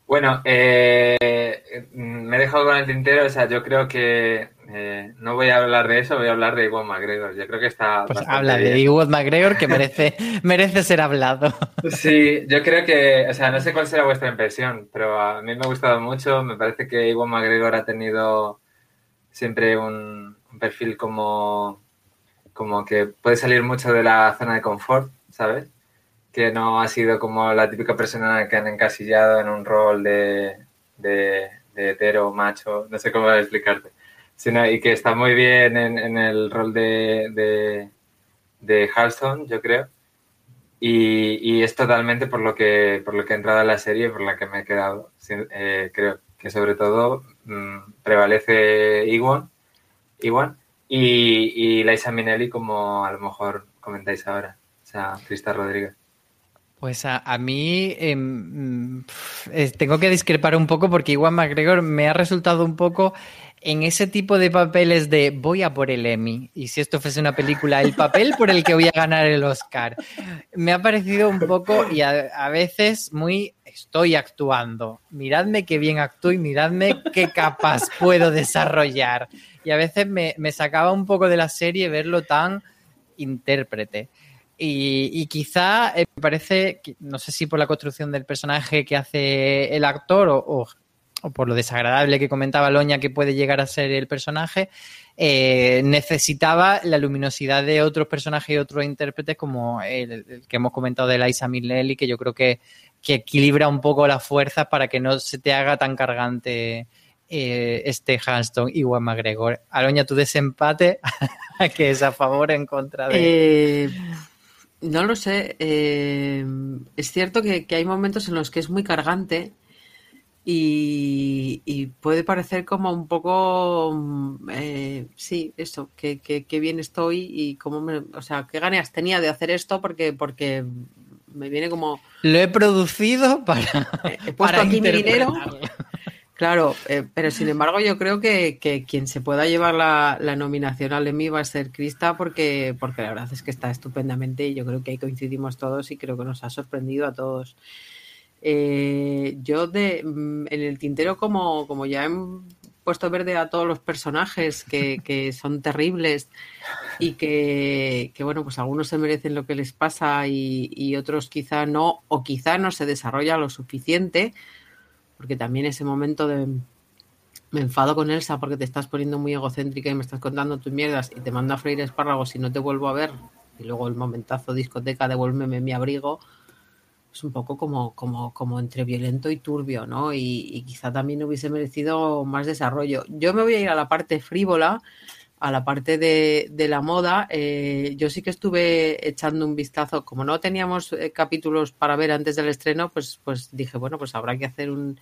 Bueno, eh, me he dejado con el tintero, o sea, yo creo que eh, no voy a hablar de eso, voy a hablar de Iwan McGregor. Yo creo que está Pues habla bien. de Ewan McGregor que merece, merece ser hablado. Sí, yo creo que, o sea, no sé cuál será vuestra impresión, pero a mí me ha gustado mucho. Me parece que Iwan McGregor ha tenido siempre un, un perfil como, como que puede salir mucho de la zona de confort, ¿sabes? Que no ha sido como la típica persona que han encasillado en un rol de, de, de hetero, macho, no sé cómo explicarte, sino y que está muy bien en, en el rol de, de, de yo creo. Y, y es totalmente por lo que por lo que he entrado a la serie por la que me he quedado. Eh, creo que sobre todo mm, prevalece Iwan, Iwan y, y Liza Minnelli como a lo mejor comentáis ahora. O sea, Crista Rodríguez. Pues a, a mí em, eh, tengo que discrepar un poco porque Iwan McGregor me ha resultado un poco en ese tipo de papeles de voy a por el Emmy y si esto fuese una película, el papel por el que voy a ganar el Oscar. Me ha parecido un poco y a, veces muy estoy actuando. Miradme qué bien actúo y miradme qué capaz puedo desarrollar. Y a veces me, me sacaba un poco de la serie verlo tan intérprete. Y, y quizá eh, me parece, no sé si por la construcción del personaje que hace el actor o- o por lo desagradable que comentaba Loña que puede llegar a ser el personaje, eh, necesitaba la luminosidad de otros personajes y otros intérpretes como el, que hemos comentado de Liza Minnelli, que yo creo que, que equilibra un poco las fuerzas para que no se te haga tan cargante eh, este Halston y Juan McGregor. Aloña, tu desempate, que es a favor o en contra de... Eh, no lo sé. eh, es cierto que hay momentos en los que es muy cargante y, y puede parecer como un poco, mm, eh, sí, eso, que, que, que bien estoy y cómo me, o sea, qué ganas tenía de hacer esto porque, porque me viene como, Lo he producido para, he puesto para aquí mi dinero. Claro, eh, pero sin embargo yo creo que, que quien se pueda llevar la, la nominación al Emmy va a ser Krista porque, porque la verdad es que está estupendamente y yo creo que ahí coincidimos todos y creo que nos ha sorprendido a todos. Eh, yo de, mm, en el tintero como, como ya he puesto verde a todos los personajes que, que son terribles y que, que, bueno, pues algunos se merecen lo que les pasa y, y otros quizá no, o quizá no se desarrolla lo suficiente porque también ese momento de me enfado con Elsa porque te estás poniendo muy egocéntrica y me estás contando tus mierdas y te mando a freír espárragos y no te vuelvo a ver y luego el momentazo discoteca devuélveme mi abrigo un poco como, como, como entre violento y turbio, ¿no? Y, quizá también hubiese merecido más desarrollo. Yo me voy a ir a la parte frívola, a la parte de, la moda. Eh, yo sí que estuve echando un vistazo, como no teníamos eh, capítulos para ver antes del estreno, pues, pues dije, bueno, pues habrá que hacer un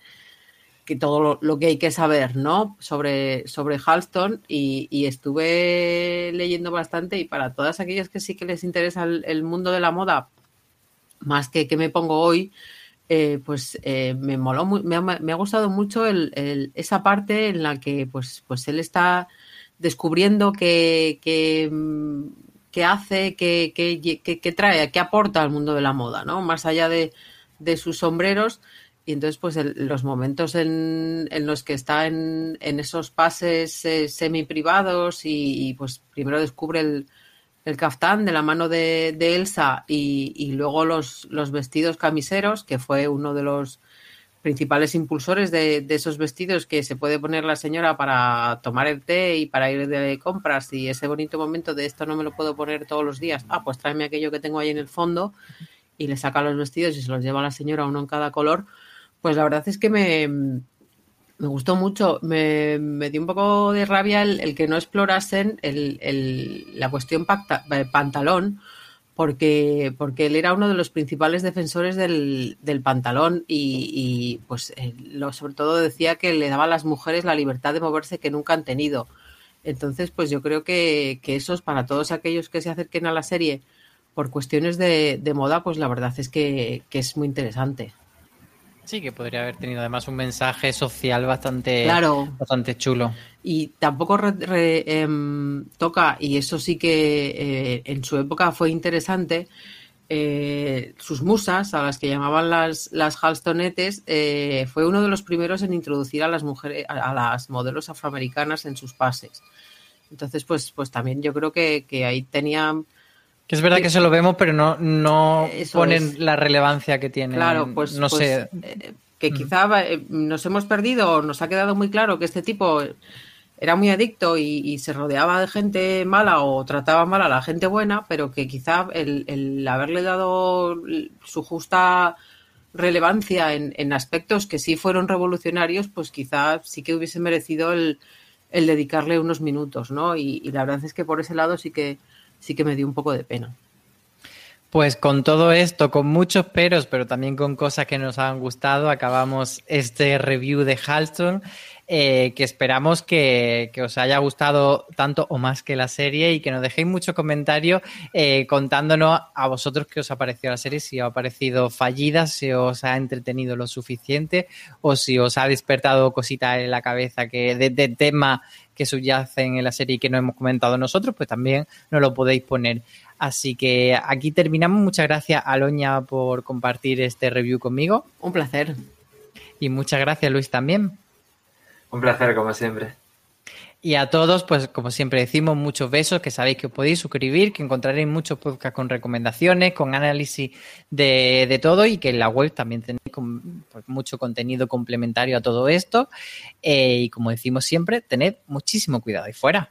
que todo lo, que hay que saber, ¿no? Sobre, sobre Halston y, estuve leyendo bastante y para todas aquellas que sí que les interesa el mundo de la moda, más que que me pongo hoy, eh, pues eh, me moló, me ha, me ha gustado mucho el, esa parte en la que pues, pues él está descubriendo qué, qué, mm, qué hace, qué, qué- qué trae, qué aporta al mundo de la moda, ¿no? Más allá de, de sus sombreros. Y entonces, pues el- los momentos en, en los que está en, en esos pases eh, semi privados y, y, pues primero descubre el, el caftán de la mano de, Elsa y, y luego los, los vestidos camiseros, que fue uno de los principales impulsores de, de esos vestidos que se puede poner la señora para tomar el té y para ir de compras y ese bonito momento de esto no me lo puedo poner todos los días, ah, pues tráeme aquello que tengo ahí en el fondo y le saca los vestidos y se los lleva a la señora uno en cada color, pues la verdad es que me, me gustó mucho. Me, dio un poco de rabia el, que no explorasen el, la cuestión eh, pantalón, porque, porque él era uno de los principales defensores del, del pantalón y, pues lo, sobre todo decía que le daba a las mujeres la libertad de moverse que nunca han tenido. Entonces, pues yo creo que, eso es para todos aquellos que se acerquen a la serie por cuestiones de, de moda, pues la verdad es que es muy interesante. Sí, que podría haber tenido además un mensaje social bastante, Claro. bastante chulo. Y tampoco re- re- em, toca, y eso sí que eh, en su época fue interesante, eh, sus musas, a las que llamaban las, las Halstonetes, eh, fue uno de los primeros en introducir a las mujeres, a, a las modelos afroamericanas en sus pases. Entonces, pues, pues también yo creo que, que ahí tenían Que es verdad que eso lo vemos, pero no, no Eso ponen es. la relevancia que tiene. Claro, pues, no pues, sé. eh, que quizá eh, nos hemos perdido, o nos ha quedado muy claro que este tipo era muy adicto y, y se rodeaba de gente mala o trataba mal a la gente buena, pero que quizá el, el haberle dado su justa relevancia en, en aspectos que sí fueron revolucionarios, pues quizá sí que hubiese merecido el, el dedicarle unos minutos, ¿no? Y, y la verdad es que por ese lado sí que sí que me dio un poco de pena. Pues con todo esto, con muchos peros, pero también con cosas que nos han gustado, acabamos este review de Halston, eh, que esperamos que, que os haya gustado tanto o más que la serie y que nos dejéis muchos comentarios eh, contándonos a vosotros qué os ha parecido la serie, si os ha parecido fallida, si os ha entretenido lo suficiente o si os ha despertado cositas en la cabeza que de, de tema que subyacen en la serie y que no hemos comentado nosotros, pues también nos lo podéis poner. Así que aquí terminamos. Muchas gracias, Aloña, por compartir este review conmigo. Un placer. Y muchas gracias, Luis, también. Un placer, como siempre. Y a todos, pues como siempre decimos, muchos besos, que sabéis que os podéis suscribir, que encontraréis muchos podcasts con recomendaciones, con análisis de, de todo y que en la web también tenéis pues, mucho contenido complementario a todo esto. Eh, y como decimos siempre, tened muchísimo cuidado ahí fuera.